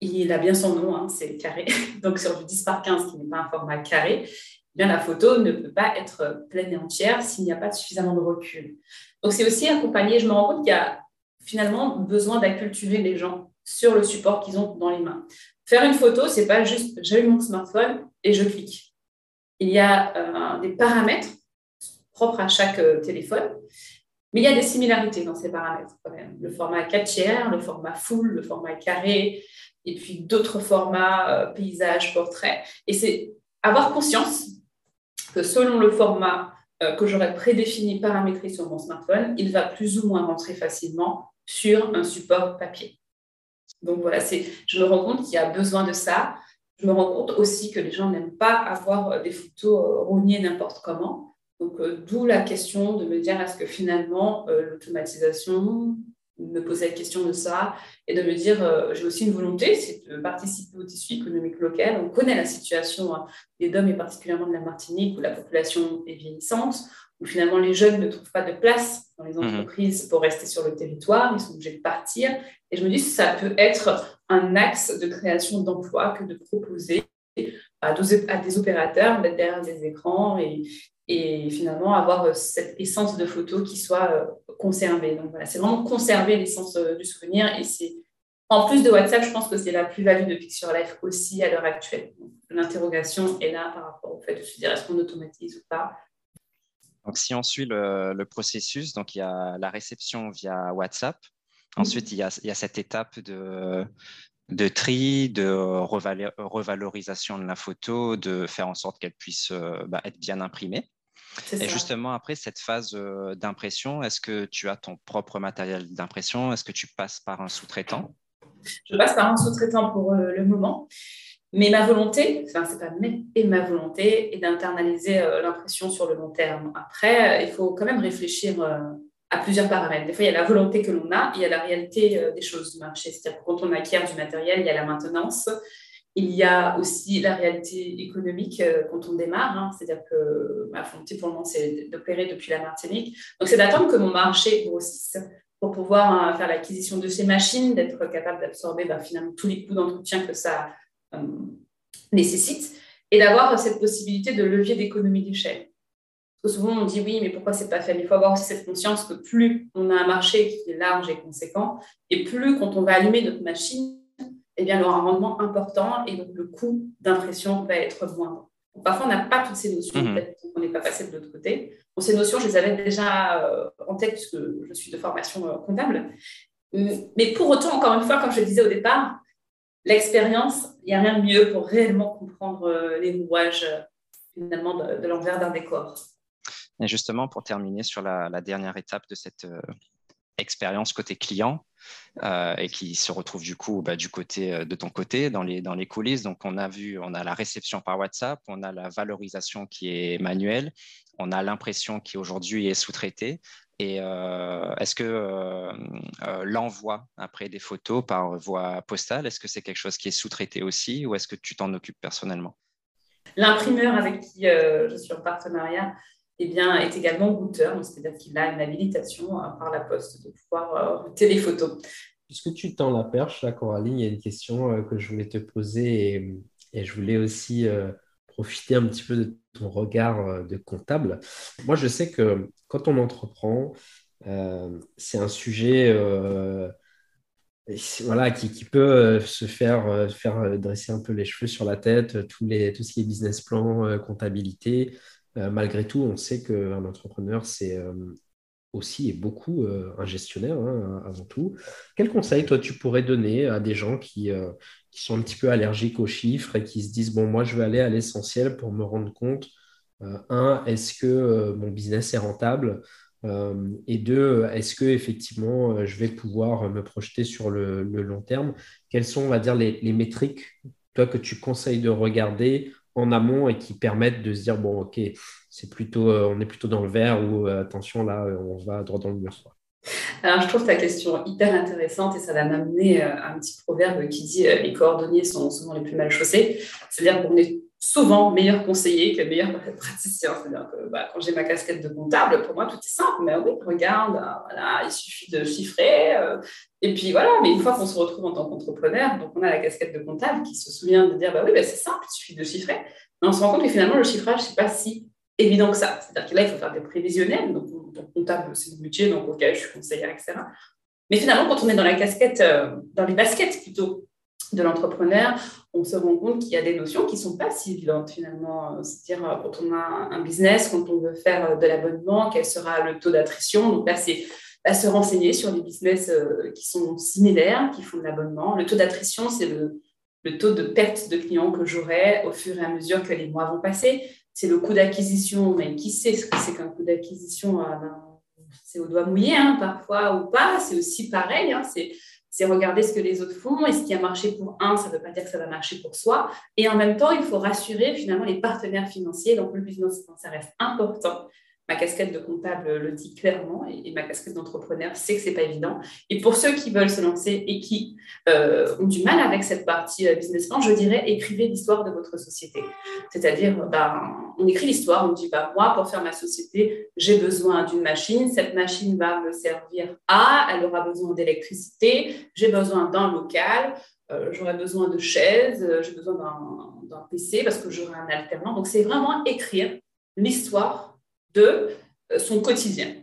il a bien son nom, hein, c'est carré. Donc sur du 10 par 15 qui n'est pas un format carré, eh bien la photo ne peut pas être pleine et entière s'il n'y a pas suffisamment de recul. Donc c'est aussi accompagné, je me rends compte qu'il y a finalement besoin d'acculturer les gens sur le support qu'ils ont dans les mains. Faire une photo, c'est pas juste j'allume mon smartphone et je clique. Il y a euh, des paramètres propres à chaque euh, téléphone, Mais il y a des similarités dans ces paramètres quand même. Le format 4 tiers, le format full, le format carré, et puis d'autres formats, euh, paysage, portrait. Et c'est avoir conscience que selon le format euh, que j'aurais prédéfini, paramétré sur mon smartphone, il va plus ou moins rentrer facilement sur un support papier. Donc voilà, je me rends compte qu'il y a besoin de ça. Je me rends compte aussi que les gens n'aiment pas avoir euh, des photos rognées n'importe comment. Donc, d'où la question de me dire est-ce que finalement, l'automatisation, me poser la question de ça et de me dire euh, j'ai aussi une volonté, c'est de participer au tissu économique local. On connaît la situation hein, des DOM et particulièrement de la Martinique où la population est vieillissante, où finalement les jeunes ne trouvent pas de place dans les mhm. entreprises pour rester sur le territoire, ils sont obligés de partir. Et je me dis ça peut être un axe de création d'emplois que de proposer à des opérateurs d'être derrière des écrans et, et finalement avoir euh, cette essence de photo qui soit euh, conservée. Donc voilà, c'est vraiment conserver l'essence euh, du souvenir et c'est en plus de WhatsApp, je pense que c'est la plus-value de Picture Life aussi à l'heure actuelle. L'interrogation est là par rapport au fait de se dire est-ce qu'on automatise ou pas? Donc si on suit le, processus, donc il y a la réception via WhatsApp. Ensuite, il, y a, il, y a, cette étape de, de tri, de revalorisation de la photo, de faire en sorte qu'elle puisse bah, être bien imprimée. Et justement, après cette phase euh, d'impression, est-ce que tu as ton propre matériel d'impression? Est-ce que tu passes par un sous-traitant? Je passe par un sous-traitant pour euh, le moment. Mais ma volonté, enfin, c'est pas mais, et ma volonté est d'internaliser euh, l'impression sur le long terme. Après, il faut quand même réfléchir à plusieurs paramètres. Des fois, il y a la volonté que l'on a, il y a la réalité des choses du marché. C'est-à-dire que quand on acquiert du matériel, il y a la maintenance, il y a aussi la réalité économique euh, quand on démarre, hein. c'est-à-dire que ma volonté pour le moment, c'est d'opérer depuis la Martinique. Donc, c'est d'attendre que mon marché grossisse pour pouvoir faire l'acquisition de ces machines, d'être capable d'absorber bah, finalement tous les coûts d'entretien que ça euh, nécessite et d'avoir cette possibilité de levier d'économie d'échelle. Parce que souvent, on dit oui, mais pourquoi c'est pas fait? Il faut avoir aussi cette conscience que plus on a un marché qui est large et conséquent, et plus quand on va allumer notre machine, eh bien, elle aura un rendement important et donc le coût d'impression va être moindre. parfois, on n'a pas toutes ces notions, peut-être qu'on n'est pas passé de l'autre côté. ces notions, je les avais déjà euh, en tête puisque je suis de formation euh, comptable. Mais pour autant, encore une fois, comme je le disais au départ, l'expérience, il n'y a rien de mieux pour réellement comprendre euh, les rouages finalement de, l'envers d'un décor. Et justement, pour terminer sur la, dernière étape de cette expérience côté client, euh, et qui se retrouve du coup bah, du côté euh, de ton côté dans les, dans les coulisses. Donc on a vu, on a la réception par WhatsApp, on a la valorisation qui est manuelle, on a l'impression qui aujourd'hui est sous-traitée. Et euh, est-ce que l'envoi après des photos par voie postale, est-ce que c'est quelque chose qui est sous-traité aussi ou est-ce que tu t'en occupes personnellement? L'imprimeur avec qui je suis en partenariat eh bien, est également routeur, c'est-à-dire qu'il a une habilitation euh, par la poste de pouvoir router les photos. Puisque tu tends la perche, là, Coraline, il y a une question euh, que je voulais te poser et, je voulais aussi euh, profiter un petit peu de ton regard de comptable. Moi, je sais que quand on entreprend, c'est un sujet voilà, qui, peut se faire, faire dresser un peu les cheveux sur la tête, tous les, tout ce qui est business plan, comptabilité. Euh, malgré tout, on sait qu'un entrepreneur, c'est euh, aussi et beaucoup euh, un gestionnaire hein, avant tout. Quel conseil, toi, tu pourrais donner à des gens qui, qui, sont un petit peu allergiques aux chiffres et qui se disent, bon, moi, je vais aller à l'essentiel pour me rendre compte, un, est-ce que mon business est rentable et deux, est-ce que effectivement je vais pouvoir me projeter sur le, long terme? Quelles sont, on va dire, les, métriques, toi, que tu conseilles de regarder en amont et qui permettent de se dire bon ok c'est plutôt euh, on est plutôt dans le vert ou euh, attention là euh, on va droit dans le mur Alors, je trouve ta question hyper intéressante et ça va m'amener à un petit proverbe qui dit les cordonniers sont souvent les plus mal chaussés. C'est-à-dire qu'on est souvent meilleur conseiller que meilleur praticien. C'est-à-dire que bah, quand j'ai ma casquette de comptable, pour moi, tout est simple. Mais oui, regarde, voilà, il suffit de chiffrer. et puis voilà, mais une fois qu'on se retrouve en tant qu'entrepreneur, donc on a la casquette de comptable qui se souvient de dire, bah oui, bah, c'est simple, il suffit de chiffrer. Mais on se rend compte que finalement, le chiffrage, c'est pas si évident que ça. C'est-à-dire que là, il faut faire des prévisionnels. Donc, comptable, c'est le budget, donc ok, je suis conseillère, etc. Mais finalement, quand on est dans la casquette, euh, dans les baskets plutôt de l'entrepreneur, on se rend compte qu'il y a des notions qui ne sont pas si évidentes finalement. C'est-à-dire quand on a un business, quand on veut faire de l'abonnement, quel sera le taux d'attrition? Donc là, c'est à se renseigner sur les business qui sont similaires, qui font de l'abonnement. Le taux d'attrition, c'est le, le taux de perte de clients que j'aurai au fur et à mesure que les mois vont passer. C'est le coût d'acquisition, mais qui sait ce que c'est qu'un coût d'acquisition ah ben, C'est au doigt mouillé, hein, parfois ou pas. C'est aussi pareil. Hein, c'est regarder ce que les autres font et ce qui a marché pour un, ça ne veut pas dire que ça va marcher pour soi. Et en même temps, il faut rassurer finalement les partenaires financiers. Donc, le business, ça reste important ma casquette de comptable le dit clairement et, ma casquette d'entrepreneur sait que c'est pas évident. Et pour ceux qui veulent se lancer et qui euh, ont du mal avec cette partie euh, business plan, je dirais écrivez l'histoire de votre société. C'est-à-dire, ben, on écrit l'histoire, on dit bah, moi, pour faire ma société, j'ai besoin d'une machine. Cette machine va me servir à, elle aura besoin d'électricité, j'ai besoin d'un local. Euh, j'aurai besoin de chaises, j'ai besoin d'un PC parce que j'aurai un alternant. Donc, c'est vraiment écrire l'histoire de euh, son quotidien,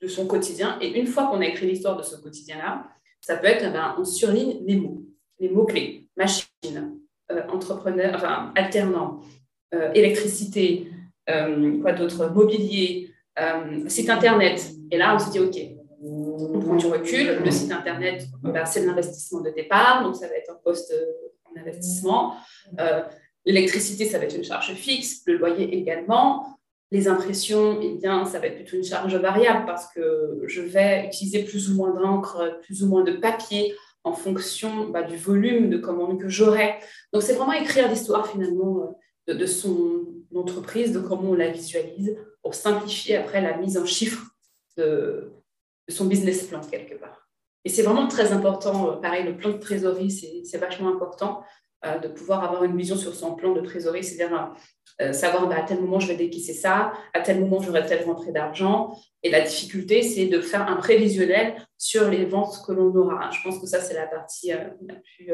de son quotidien. Et une fois qu'on a écrit l'histoire de ce quotidien-là, ça peut être, eh ben, on surligne les mots, les mots-clés, machine, euh, entrepreneur, alternant, euh, électricité, quoi d'autre, mobilier, site internet. Et là, on se dit, OK, on prend du recul. Le site internet, ben, c'est l'investissement de départ, donc ça va être un poste en investissement. L'électricité, ça va être une charge fixe, le loyer également. Les impressions, eh bien, ça va être plutôt une charge variable parce que je vais utiliser plus ou moins d'encre, plus ou moins de papier en fonction bah, du volume de commandes que j'aurai. Donc, c'est vraiment écrire l'histoire finalement euh, de, son entreprise, de comment on la visualise pour simplifier après la mise en chiffre de, son business plan quelque part. Et c'est vraiment très important. Euh, pareil, le plan de trésorerie, c'est vachement important euh, de pouvoir avoir une vision sur son plan de trésorerie, c'est-à-dire euh, savoir bah, à tel moment je vais décaisser ça, à tel moment j'aurai telle rentrée d'argent. Et la difficulté, c'est de faire un prévisionnel sur les ventes que l'on aura. Je pense que ça, c'est la partie euh, la plus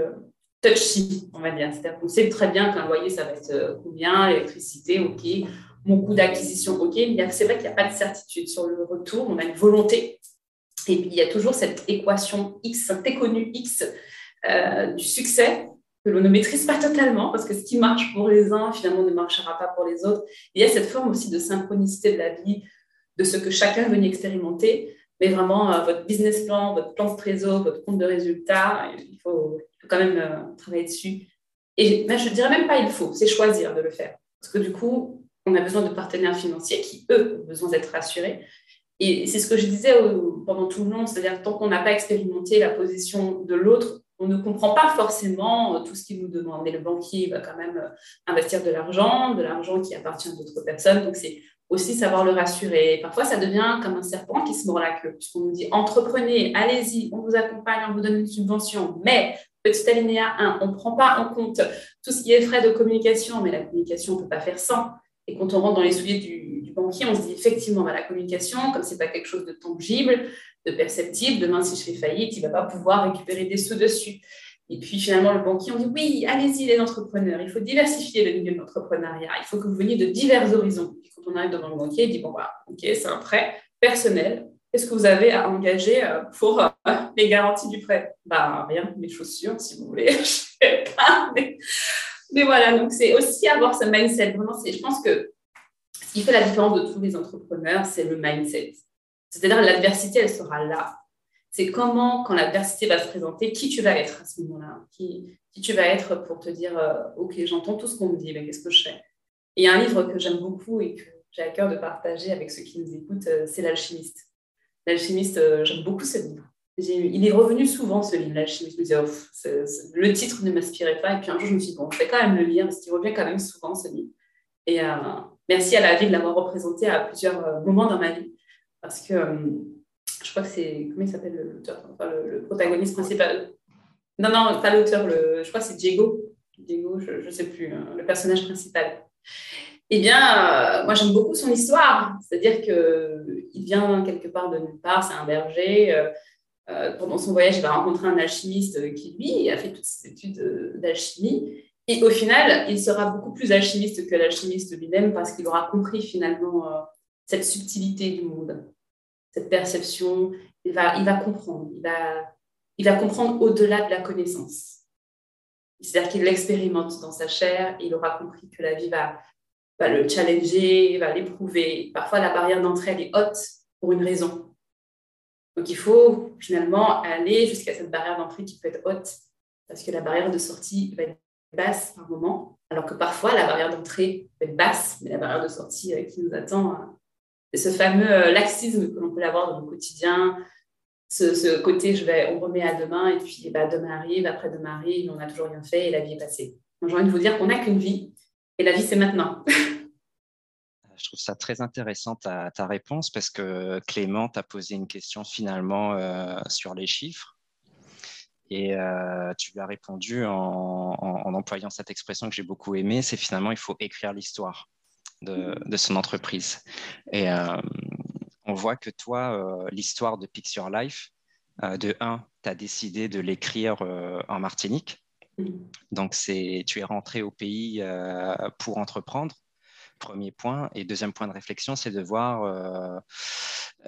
touchy, on va dire. C'est-à-dire qu'on sait très bien qu'un loyer, ça va être combien, l'électricité, OK, mon coût d'acquisition, OK. Mais c'est vrai qu'il n'y a pas de certitude sur le retour. On a une volonté. Et puis, il y a toujours cette équation X, éconnu X du succès que l'on ne maîtrise pas totalement, parce que ce qui marche pour les uns, finalement, ne marchera pas pour les autres. Il y a cette forme aussi de synchronicité de la vie, de ce que chacun veut expérimenter, mais vraiment, euh, votre business plan, votre plan de trésor, votre compte de résultats, il faut, quand même euh, travailler dessus. Et ben, je ne dirais même pas il faut, c'est choisir de le faire. Parce que du coup, on a besoin de partenaires financiers qui, eux, ont besoin d'être rassurés. Et c'est ce que je disais pendant tout le long, c'est-à-dire tant qu'on n'a pas expérimenté la position de l'autre, on ne comprend pas forcément euh, tout ce qu'il nous demande. Mais le banquier va quand même euh, investir de l'argent, de l'argent qui appartient à d'autres personnes. Donc, c'est aussi savoir le rassurer. Parfois, ça devient comme un serpent qui se mord la queue, puisqu'on nous dit entreprenez, allez-y, on vous accompagne, on vous donne une subvention. Mais, petit alinéa 1, on ne prend pas en compte tout ce qui est frais de communication, mais la communication, on ne peut pas faire sans. Et quand on rentre dans les souliers du, banquier, on se dit effectivement, bah, la communication, comme ce n'est pas quelque chose de tangible, de perceptible. Demain, si je fais faillite, il ne va pas pouvoir récupérer des sous dessus. Et puis finalement, le banquier, on dit oui, allez-y les entrepreneurs, il faut diversifier le milieu de l'entrepreneuriat, il faut que vous veniez de divers horizons. Et quand on arrive devant le banquier, il dit bon, bah, ok, c'est un prêt personnel. Qu'est-ce que vous avez à engager euh, pour euh, les garanties du prêt? Bah rien, mes chaussures, si vous voulez. je sais pas, mais, voilà, donc c'est aussi avoir ce mindset. Vraiment, je pense que ce qui fait la différence de tous les entrepreneurs, c'est le mindset. C'est-à-dire l'adversité, elle sera là. C'est comment, quand l'adversité va se présenter, qui tu vas être à ce moment-là qui, tu vas être pour te dire, euh, OK, j'entends tout ce qu'on me dit, mais qu'est-ce que je fais? Et il y a un livre que j'aime beaucoup et que j'ai à cœur de partager avec ceux qui nous écoutent, euh, c'est L'Alchimiste. L'Alchimiste, euh, j'aime beaucoup ce livre. Il est revenu souvent, ce livre, L'Alchimiste. Je me disais, le titre ne m'inspirait pas. Et puis un jour, je me suis dit, bon, je vais quand même le lire parce qu'il revient quand même souvent, ce livre. Et merci à la vie de l'avoir représenté à plusieurs moments dans ma vie parce que euh, je crois que c'est. Comment il s'appelle l'auteur enfin, le, protagoniste principal? Non, non, pas l'auteur, je crois que c'est Diego. Diego, je ne sais plus, hein, le personnage principal. Eh bien, euh, moi j'aime beaucoup son histoire. C'est-à-dire qu'il vient quelque part de nulle part, c'est un berger. Euh, pendant son voyage, il va rencontrer un alchimiste qui, lui, a fait toutes ses études d'alchimie. Et au final, il sera beaucoup plus alchimiste que l'alchimiste lui-même parce qu'il aura compris finalement cette subtilité du monde, cette perception. Il va, comprendre, il va, comprendre au-delà de la connaissance. C'est-à-dire qu'il l'expérimente dans sa chair, il aura compris que la vie va, va le challenger, va l'éprouver. Parfois, la barrière d'entrée, elle est haute pour une raison. Donc, il faut finalement aller jusqu'à cette barrière d'entrée qui peut être haute, parce que la barrière de sortie va être basse par moment, alors que parfois, la barrière d'entrée peut être basse, mais la barrière de sortie euh, qui nous attend, euh, ce fameux euh, laxisme que l'on peut avoir dans le quotidien, ce, côté je on remet à demain, et puis bah, demain arrive, après-demain arrive, on n'a toujours rien fait et la vie est passée. J'ai envie de vous dire qu'on n'a qu'une vie, et la vie, c'est maintenant. je trouve ça très intéressant ta, réponse parce que Clément t'a posé une question finalement euh, sur les chiffres. Et euh, tu lui as répondu en, employant cette expression que j'ai beaucoup aimée, c'est finalement il faut écrire l'histoire de, de, son entreprise. Et euh, on voit que toi, l'histoire de Picture Life, de un, tu as décidé de l'écrire en Martinique. Mm. Donc, tu es rentré au pays pour entreprendre premier point. Et deuxième point de réflexion, c'est de voir euh,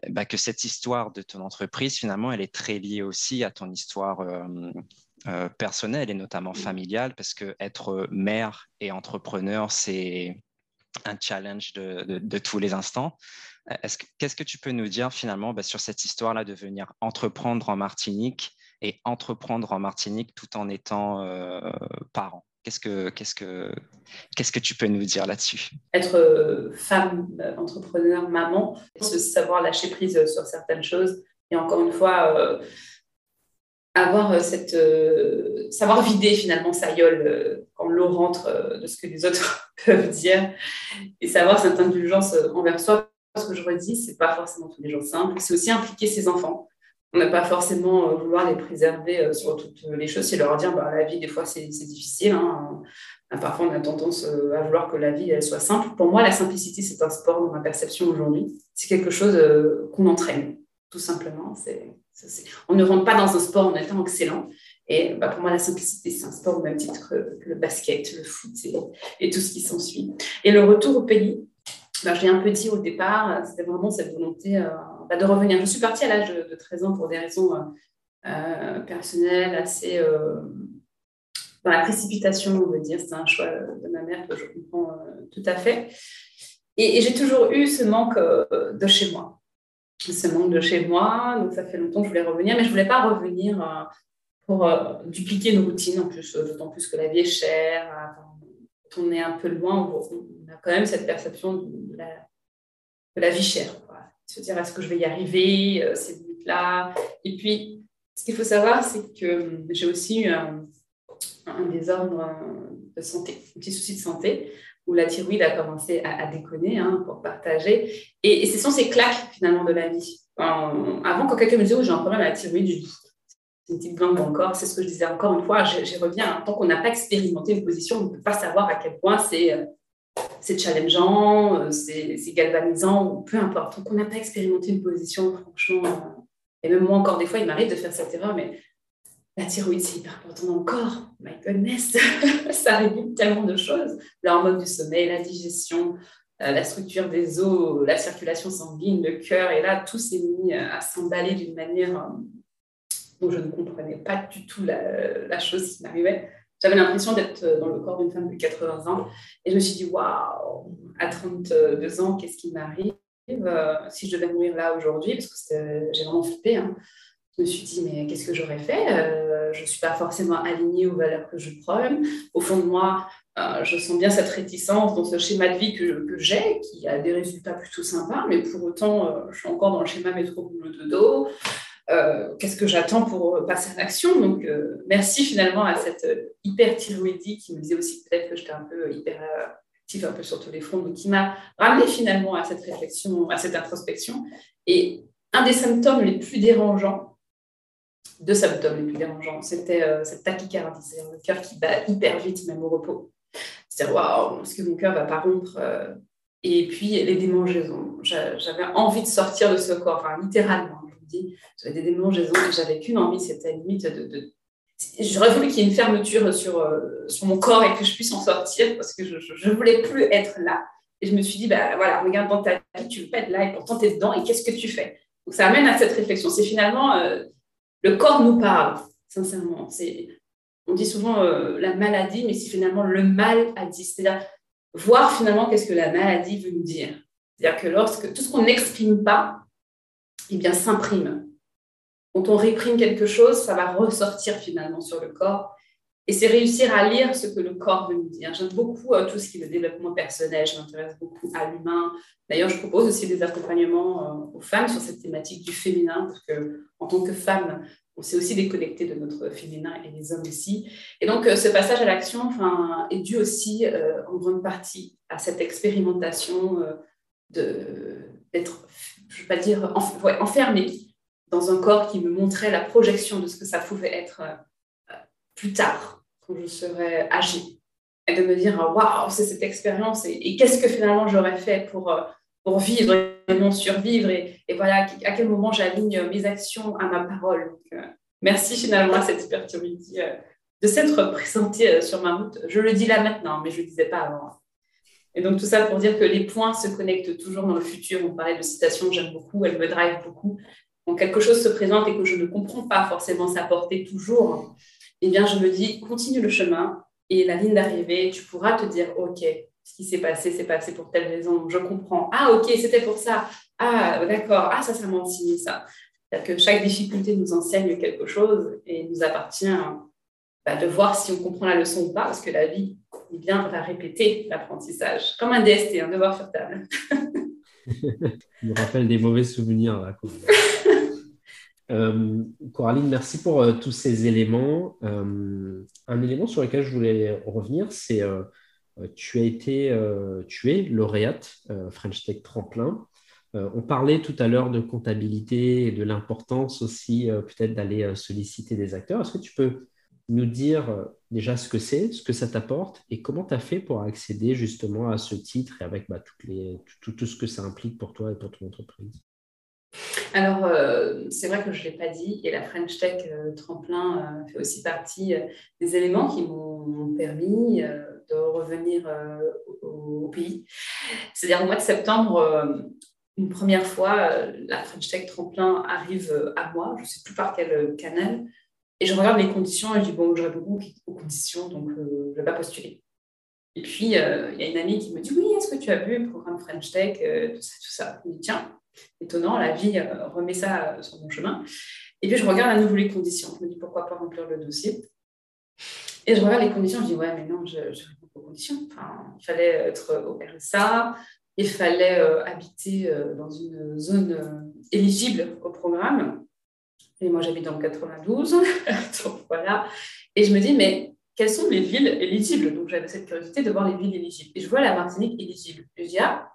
bah, que cette histoire de ton entreprise, finalement, elle est très liée aussi à ton histoire euh, euh, personnelle et notamment familiale, parce que être mère et entrepreneur, c'est un challenge de, tous les instants. Qu'est-ce que tu peux nous dire finalement bah, sur cette histoire-là de venir entreprendre en Martinique et entreprendre en Martinique tout en étant parent? Qu'est-ce que, tu peux nous dire là-dessus? Être euh, femme, euh, entrepreneur, maman, savoir lâcher prise euh, sur certaines choses. Et encore une fois, avoir cette, savoir vider finalement sa gueule quand l'eau rentre de ce que les autres peuvent dire et savoir cette indulgence envers soi. Ce que je redis, c'est pas forcément tous les jours simple. C'est aussi impliquer ses enfants on n'a pas forcément euh, vouloir les préserver euh, sur toutes les choses, c'est leur dire bah, la vie, des fois, c'est difficile. Hein. Parfois, on a tendance euh, à vouloir que la vie elle soit simple. Pour moi, la simplicité, c'est un sport dans ma perception aujourd'hui. C'est quelque chose qu'on entraîne, tout simplement. on ne rentre pas dans un sport en étant excellent. Et bah, pour moi, la simplicité, c'est un sport au même titre que, le basket, le foot et, tout ce qui s'ensuit. Et le retour au pays, bah, je l'ai un peu dit au départ, c'était vraiment cette volonté bah, de revenir. Je suis partie à l'âge de, 13 ans pour des raisons euh, euh, personnelles assez euh, dans la précipitation, on veut dire. C'est un choix de ma mère que je comprends tout à fait. Et, j'ai toujours eu ce manque de chez moi. Ce manque de chez moi. Donc, ça fait longtemps que je voulais revenir, mais je ne voulais pas revenir pour dupliquer une routine, en plus, d'autant plus que la vie est chère. Quand on est un peu loin, on a quand même cette perception de la, vie chère se dire est-ce que je vais y arriver, euh, ces limites-là? Et puis, ce qu'il faut savoir, c'est que euh, j'ai aussi eu un, désordre euh, de santé, un petit souci de santé, où la thyroïde a commencé à, déconner hein, pour partager. Et, ce sont ces claques finalement de la vie. avant, quand quelqu'un me disait oh, j'ai un problème à la thyroïde, je dis c'est une petite glande encore. C'est ce que je disais encore une fois. J'y reviens. Tant qu'on n'a pas expérimenté une position, on ne peut pas savoir à quel point c'est c'est challengeant, euh, c'est galvanisant, peu importe. Donc, on n'a pas expérimenté une position, franchement. Euh, et même moi, encore des fois, il m'arrive de faire cette erreur, mais la thyroïde, c'est hyper important dans le corps. My goodness, ça régule tellement de choses. L'hormone du sommeil, la digestion, euh, la structure des os, la circulation sanguine, le cœur. Et là, tout s'est mis à s'emballer d'une manière dont je ne comprenais pas du tout la, chose qui m'arrivait. J'avais l'impression d'être euh, dans le corps d'une femme de 80 ans. Et je me suis dit, waouh, à 32 ans, qu'est-ce qui m'arrive? Euh, si je devais mourir là aujourd'hui Parce que j'ai vraiment flippé. Hein. Je me suis dit, mais qu'est-ce que j'aurais fait? Euh, Je ne suis pas forcément alignée aux valeurs que je prône. Au fond de moi, je sens bien cette réticence dans ce schéma de vie que, j'ai, qui a des résultats plutôt sympas, mais pour autant, je suis encore dans le schéma métro-boulot de dos. Euh, qu'est-ce que j'attends pour passer à l'action? Donc, euh, merci finalement à cette hyperthyroïdie qui me disait aussi peut-être que j'étais un peu hyper active un peu sur tous les fronts, donc qui m'a ramené finalement à cette réflexion, à cette introspection. Et un des symptômes les plus dérangeants, deux symptômes les plus dérangeants, c'était euh, cette tachycardie, c'est-à-dire le cœur qui bat hyper vite, même au repos. C'est-à-dire, waouh, est-ce que mon cœur va pas rompre Et puis, les démangeaisons. J'avais envie de sortir de ce corps, enfin, littéralement j'avais des démangeaisons et j'avais qu'une envie, c'était limite de, J'aurais voulu qu'il y ait une fermeture sur, euh, sur mon corps et que je puisse en sortir parce que je ne voulais plus être là. Et je me suis dit, bah voilà, regarde dans ta vie, tu ne veux pas être là et pourtant tu es dedans et qu'est-ce que tu fais? Donc ça amène à cette réflexion. C'est finalement, euh, le corps nous parle, sincèrement. C'est on dit souvent la maladie, mais c'est finalement le mal a. C'est-à-dire voir finalement qu'est-ce que la maladie veut nous dire. C'est-à-dire que lorsque tout ce qu'on n'exprime pas, eh bien, s'imprime. Quand on réprime quelque chose, ça va ressortir finalement sur le corps. Et c'est réussir à lire ce que le corps veut nous dire. J'aime beaucoup euh, tout ce qui est le développement personnel. Je m'intéresse beaucoup à l'humain. D'ailleurs, je propose aussi des accompagnements euh, aux femmes sur cette thématique du féminin, parce que en tant que femme, on s'est aussi déconnecté de notre féminin et les hommes aussi. Et donc, euh, ce passage à l'action est dû aussi en grande partie à cette expérimentation d'être, je ne vais pas dire, enfermée dans un corps qui me montrait la projection de ce que ça pouvait être plus tard, quand je serai âgée, et de me dire waouh, c'est cette expérience et, qu'est-ce que finalement j'aurais fait pour, euh, pour vivre et mon survivre et, voilà à quel moment j'aligne mes actions à ma parole. Euh, merci finalement à cette spiritualité euh, de s'être présentée sur ma route. Je le dis là maintenant, mais je ne le disais pas avant. Et donc tout ça pour dire que les points se connectent toujours dans le futur. On parlait de citations que j'aime beaucoup, elles me drive beaucoup. Quand quelque chose se présente et que je ne comprends pas forcément sa portée toujours, eh bien, je me dis, continue le chemin et la ligne d'arrivée, tu pourras te dire, OK, ce qui s'est passé, c'est passé pour telle raison, je comprends. Ah, OK, c'était pour ça. Ah, d'accord. Ah, ça, ça m'a enseigné ça. C'est-à-dire que chaque difficulté nous enseigne quelque chose et il nous appartient bah, de voir si on comprend la leçon ou pas, parce que la vie, eh bien, va répéter l'apprentissage, comme un DST, un devoir sur table. Il me rappelle des mauvais souvenirs. Là, euh, Coraline, merci pour euh, tous ces éléments. Euh, un élément sur lequel je voulais revenir, c'est tu as été, tu es lauréate French Tech Tremplin. on parlait tout à l'heure de comptabilité et de l'importance aussi peut-être d'aller solliciter des acteurs. Est-ce que tu peux nous dire déjà ce que c'est, ce que ça t'apporte et comment tu as fait pour accéder justement à ce titre et avec bah, toutes les, tout, tout, ce que ça implique pour toi et pour ton entreprise? Alors, euh, c'est vrai que je ne l'ai pas dit, et la French Tech euh, Tremplin euh, fait aussi partie des éléments qui m'ont permis de revenir au, pays. C'est-à-dire, au mois de septembre, une première fois, la French Tech Tremplin arrive à moi, je ne sais plus par quel canal, et je regarde les conditions et je dis, bon, j'aurais beaucoup aux conditions, donc je ne vais pas postuler. Et puis, il y a une amie qui me dit, oui, est-ce que tu as vu le programme French Tech, tout ça, tout ça? Je dis, tiens, étonnant, la vie euh, remet ça euh, sur mon chemin. Et puis je regarde à nouveau les conditions. Je me dis pourquoi pas remplir le dossier? Et je regarde les conditions, je dis ouais, mais non, je réponds aux conditions. Enfin, il fallait être au RSA, il fallait euh, habiter dans une zone éligible au programme. Et moi, j'habite dans le 92. donc voilà. Et je me dis, mais quelles sont les villes éligibles? Donc j'avais cette curiosité de voir les villes éligibles. Et je vois la Martinique éligible. Je dis, ah,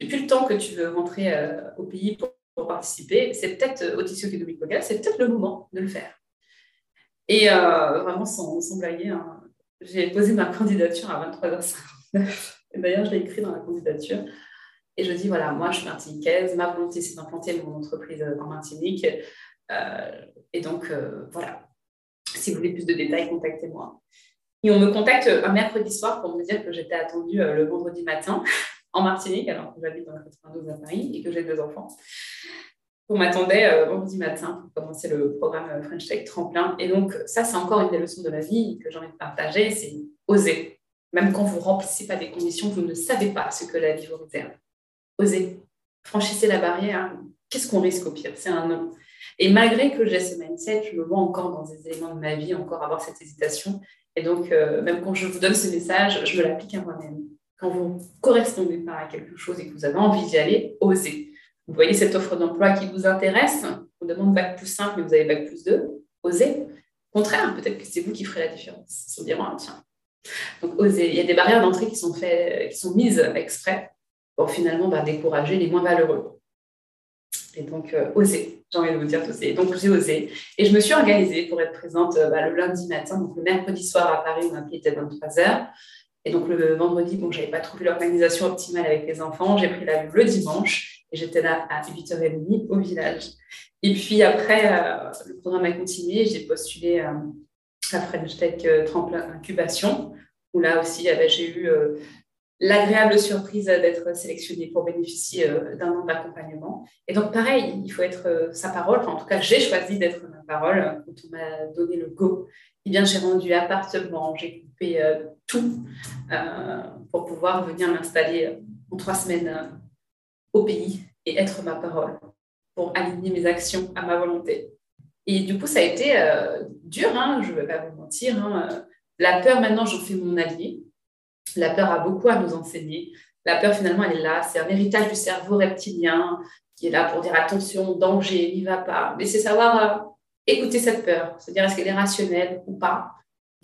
depuis le temps que tu veux rentrer euh, au pays pour, participer, c'est peut-être euh, Audition économique locale, c'est peut-être le moment de le faire. Et euh, vraiment, sans, sans blaguer, hein, j'ai posé ma candidature à 23h59. D'ailleurs, je l'ai écrit dans la candidature. Et je dis, voilà, moi, je suis martiniquaise. Ma volonté, c'est d'implanter mon entreprise en Martinique. et donc, voilà. Si vous voulez plus de détails, contactez-moi. Et on me contacte un mercredi soir pour me dire que j'étais attendue le vendredi matin en Martinique, alors que j'habite le 92 à Paris et que j'ai deux enfants. On m'attendait euh, vendredi matin pour commencer le programme euh, French Tech Tremplin. Et donc, ça, c'est encore une des leçons de la vie que j'ai envie de partager, c'est oser. Même quand vous ne remplissez pas des conditions, vous ne savez pas ce que la vie vous réserve. Osez. Franchissez la barrière. Qu'est-ce qu'on risque au pire? C'est un non. Et malgré que j'ai ce mindset, je me vois encore dans des éléments de ma vie, encore avoir cette hésitation. Et donc, euh, même quand je vous donne ce message, je me l'applique à moi-même quand vous correspondez pas à quelque chose et que vous avez envie d'y aller, osez. Vous voyez cette offre d'emploi qui vous intéresse, on demande Bac plus 5, mais vous avez Bac plus 2, osez. Au contraire, peut-être que c'est vous qui ferez la différence. Ils se diront, ah, tiens. Donc, osez. Il y a des barrières d'entrée qui sont, fait, qui sont mises exprès pour finalement bah, décourager les moins valeureux. Et donc, euh, osez. J'ai envie de vous dire oser. Donc, j'ai osé. Et je me suis organisée pour être présente bah, le lundi matin, donc le mercredi soir à Paris, on appelé était 23h. Et donc le vendredi, bon, je n'avais pas trouvé l'organisation optimale avec les enfants. J'ai pris l'avion le dimanche et j'étais là à 8h30 au village. Et puis après, euh, le programme a continué. J'ai postulé euh, à French Tech euh, Tremplin Incubation, où là aussi, j'ai eu l'agréable surprise d'être sélectionnée pour bénéficier d'un an d'accompagnement. Et donc, pareil, il faut être sa parole. en tout cas, j'ai choisi d'être ma parole. Quand on m'a donné le go, eh bien, j'ai rendu appartement, j'ai coupé tout pour pouvoir venir m'installer en trois semaines au pays et être ma parole pour aligner mes actions à ma volonté. Et du coup, ça a été dur, hein, je ne vais pas vous mentir. Hein. La peur, maintenant, j'en fais mon allié. La peur a beaucoup à nous enseigner. La peur, finalement, elle est là. C'est un héritage du cerveau reptilien qui est là pour dire attention, danger, n'y va pas. Mais c'est savoir euh, écouter cette peur, se dire est-ce qu'elle est rationnelle ou pas,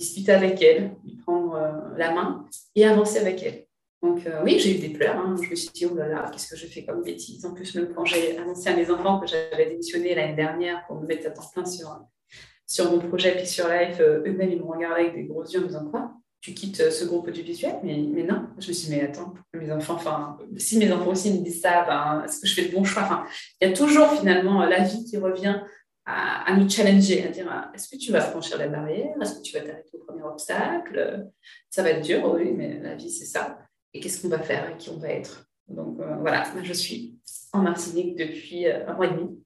discuter avec elle, lui prendre euh, la main et avancer avec elle. Donc euh, oui, j'ai eu des pleurs. Hein. Je me suis dit, oh là là, qu'est-ce que je fais comme bêtise? En plus, même quand j'ai annoncé à mes enfants que j'avais démissionné l'année dernière pour me mettre à temps plein sur, sur mon projet puis sur Life, eux-mêmes, ils m'ont regardé avec des gros yeux en me disant quoi? Tu quittes euh, ce groupe audiovisuel, mais, mais non. Je me suis dit, mais attends, mes enfants, enfin, si mes enfants aussi me disent ça, ben, est-ce que je fais le bon choix? Enfin, Il y a toujours finalement la vie qui revient à, nous challenger, à dire, ah, est-ce que tu vas franchir la barrière? Est-ce que tu vas t'arrêter au premier obstacle? Ça va être dur, oui, mais la vie, c'est ça. Et qu'est-ce qu'on va faire? Et qui on va être? Donc euh, voilà, je suis en Martinique depuis euh, un mois et demi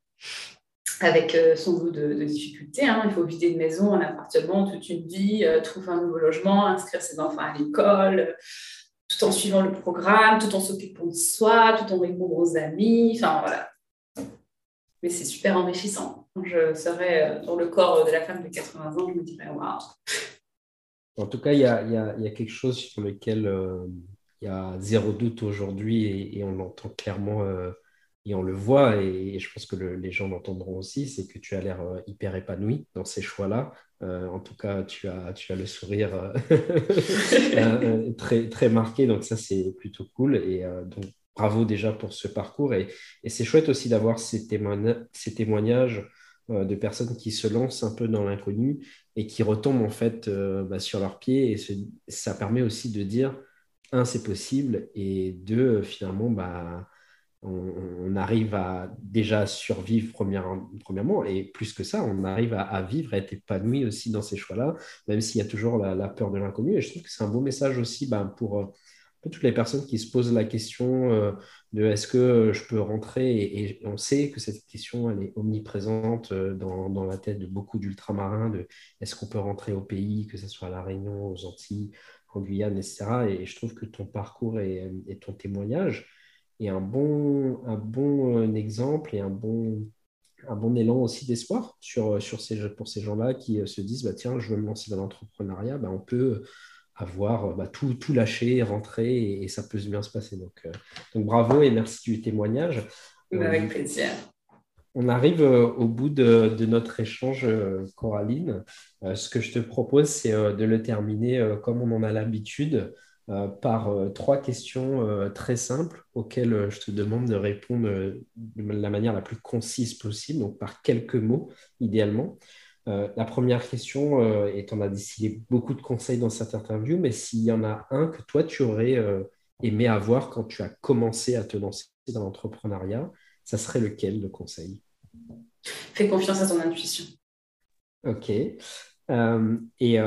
avec euh, son lot de, difficultés. Hein. Il faut vider une maison, un appartement, toute une vie, euh, trouver un nouveau logement, inscrire ses enfants à l'école, tout en suivant le programme, tout en s'occupant de soi, tout en répondant aux amis. Enfin, voilà. C'est super enrichissant. Quand je serais euh, dans le corps de la femme de 80 ans, je me dirais waouh. En tout cas, il y a, y, a, quelque chose sur lequel il y a zéro doute aujourd'hui et, on entend clairement et on le voit, et, je pense que les gens l'entendront aussi, c'est que tu as l'air euh, hyper épanoui dans ces choix-là. Euh, en tout cas, tu as, tu as le sourire euh, très, très marqué, donc ça, c'est plutôt cool. Et bravo déjà pour ce parcours. Et, c'est chouette aussi d'avoir ces, ces, témoignages de personnes qui se lancent un peu dans l'inconnu et qui retombent en fait bah, sur leurs pieds. Et ça permet aussi de dire, un, c'est possible, et deux, finalement, bah, on, arrive à déjà survivre premièrement, et plus que ça, on arrive à, vivre, à être épanoui aussi dans ces choix-là, même s'il y a toujours la, peur de l'inconnu. Et je trouve que c'est un beau message aussi ben, pour, euh, toutes les personnes qui se posent la question euh, de est-ce que je peux rentrer et, on sait que cette question, elle est omniprésente euh, dans, la tête de beaucoup d'ultramarins, de est-ce qu'on peut rentrer au pays, que ce soit à La Réunion, aux Antilles, en Guyane, etc. Et, je trouve que ton parcours et ton témoignage, et un bon, un bon euh, exemple et un bon, un bon élan aussi d'espoir sur, sur ces, pour ces gens-là qui euh, se disent bah, tiens, je veux me lancer dans l'entrepreneuriat, bah, on peut avoir bah, tout, tout lâché, rentrer et, ça peut bien se passer. Donc, euh, donc bravo et merci du témoignage. Avec plaisir. On arrive au bout de, de notre échange, Coraline. ce que je te propose, c'est de le terminer comme on en a l'habitude. Euh, par euh, trois questions euh, très simples auxquelles je te demande de répondre de la manière la plus concise possible, donc par quelques mots idéalement. La première question, et tu en as décidé beaucoup de conseils dans cette interview, mais s'il y en a un que toi tu aurais aimé avoir quand tu as commencé à te lancer dans l'entrepreneuriat, ça serait lequel le conseil Fais confiance à ton intuition. Ok. et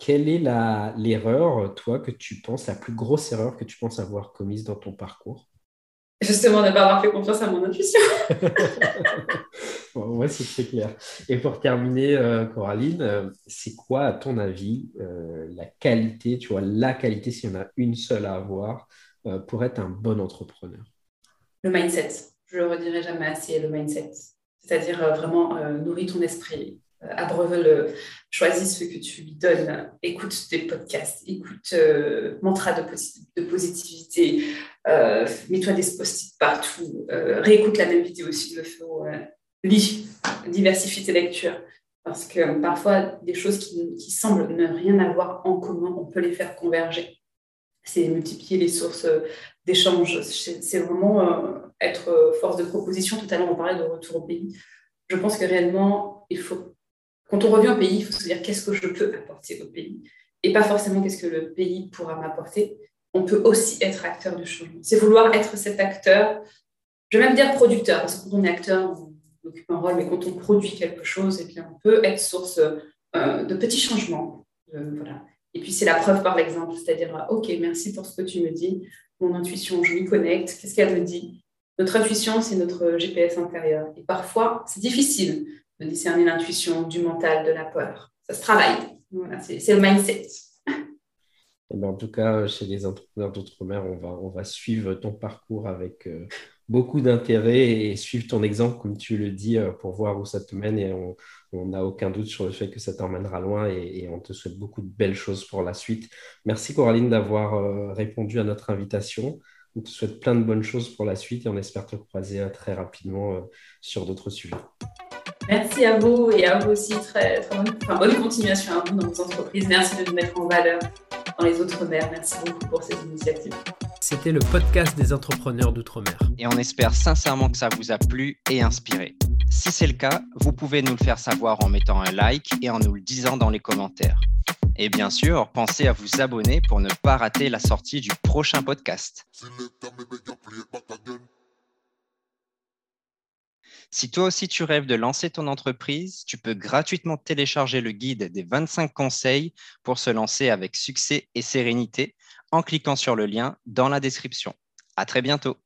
quelle est l'erreur, toi, que tu penses, la plus grosse erreur que tu penses avoir commise dans ton parcours? Justement, ne pas avoir fait confiance à mon intuition. bon, c'est très clair. Et pour terminer, euh, Coraline, euh, c'est quoi, à ton avis, euh, la qualité, tu vois, la qualité, s'il y en a une seule à avoir, pour être un bon entrepreneur? Le mindset. Je le redirai jamais assez, le mindset. C'est-à-dire vraiment nourrir ton esprit, abreuve-le, choisis ce que tu lui donnes, écoute des podcasts, écoute euh, mantra de, positivité, mets-toi des post-it partout, réécoute la même vidéo s'il le faut, lis, diversifie tes lectures. Parce que parfois, des choses qui, semblent ne rien avoir en commun, on peut les faire converger. C'est multiplier les sources d'échange. C'est vraiment être force de proposition. Tout à l'heure, on parlait de retour au pays. Je pense que réellement, il faut quand on revient au pays, il faut se dire qu'est-ce que je peux apporter au pays et pas forcément qu'est-ce que le pays pourra m'apporter. On peut aussi être acteur du changement. C'est vouloir être cet acteur, je vais même dire producteur, parce que quand on est acteur, on occupe un rôle, mais quand on produit quelque chose, eh bien, on peut être source euh, de petits changements. voilà. Et puis c'est la preuve par l'exemple, c'est-à-dire, OK, merci pour ce que tu me dis, mon intuition, je m'y connecte, qu'est-ce qu'elle me dit? Notre intuition, c'est notre GPS intérieur. Et parfois, c'est difficile de discerner l'intuition, du mental, de la peur. Ça se travaille. Voilà, c'est le mindset. Eh ben, en tout cas, chez les entrepreneurs d'outre-mer, on va, on va suivre ton parcours avec euh, beaucoup d'intérêt et suivre ton exemple, comme tu le dis, euh, pour voir où ça te mène. Et on n'a aucun doute sur le fait que ça t'emmènera loin et, on te souhaite beaucoup de belles choses pour la suite. Merci Coraline d'avoir euh, répondu à notre invitation. On te souhaite plein de bonnes choses pour la suite et on espère te croiser très rapidement sur d'autres sujets. Merci à vous et à vous aussi. Très, très bonne, continuation à vous dans vos entreprises. Merci de nous mettre en valeur dans les Outre-mer. Merci beaucoup pour cette initiative. C'était le podcast des entrepreneurs d'Outre-mer. Et on espère sincèrement que ça vous a plu et inspiré. Si c'est le cas, vous pouvez nous le faire savoir en mettant un like et en nous le disant dans les commentaires. Et bien sûr, pensez à vous abonner pour ne pas rater la sortie du prochain podcast. Si toi aussi tu rêves de lancer ton entreprise, tu peux gratuitement télécharger le guide des 25 conseils pour se lancer avec succès et sérénité en cliquant sur le lien dans la description. À très bientôt.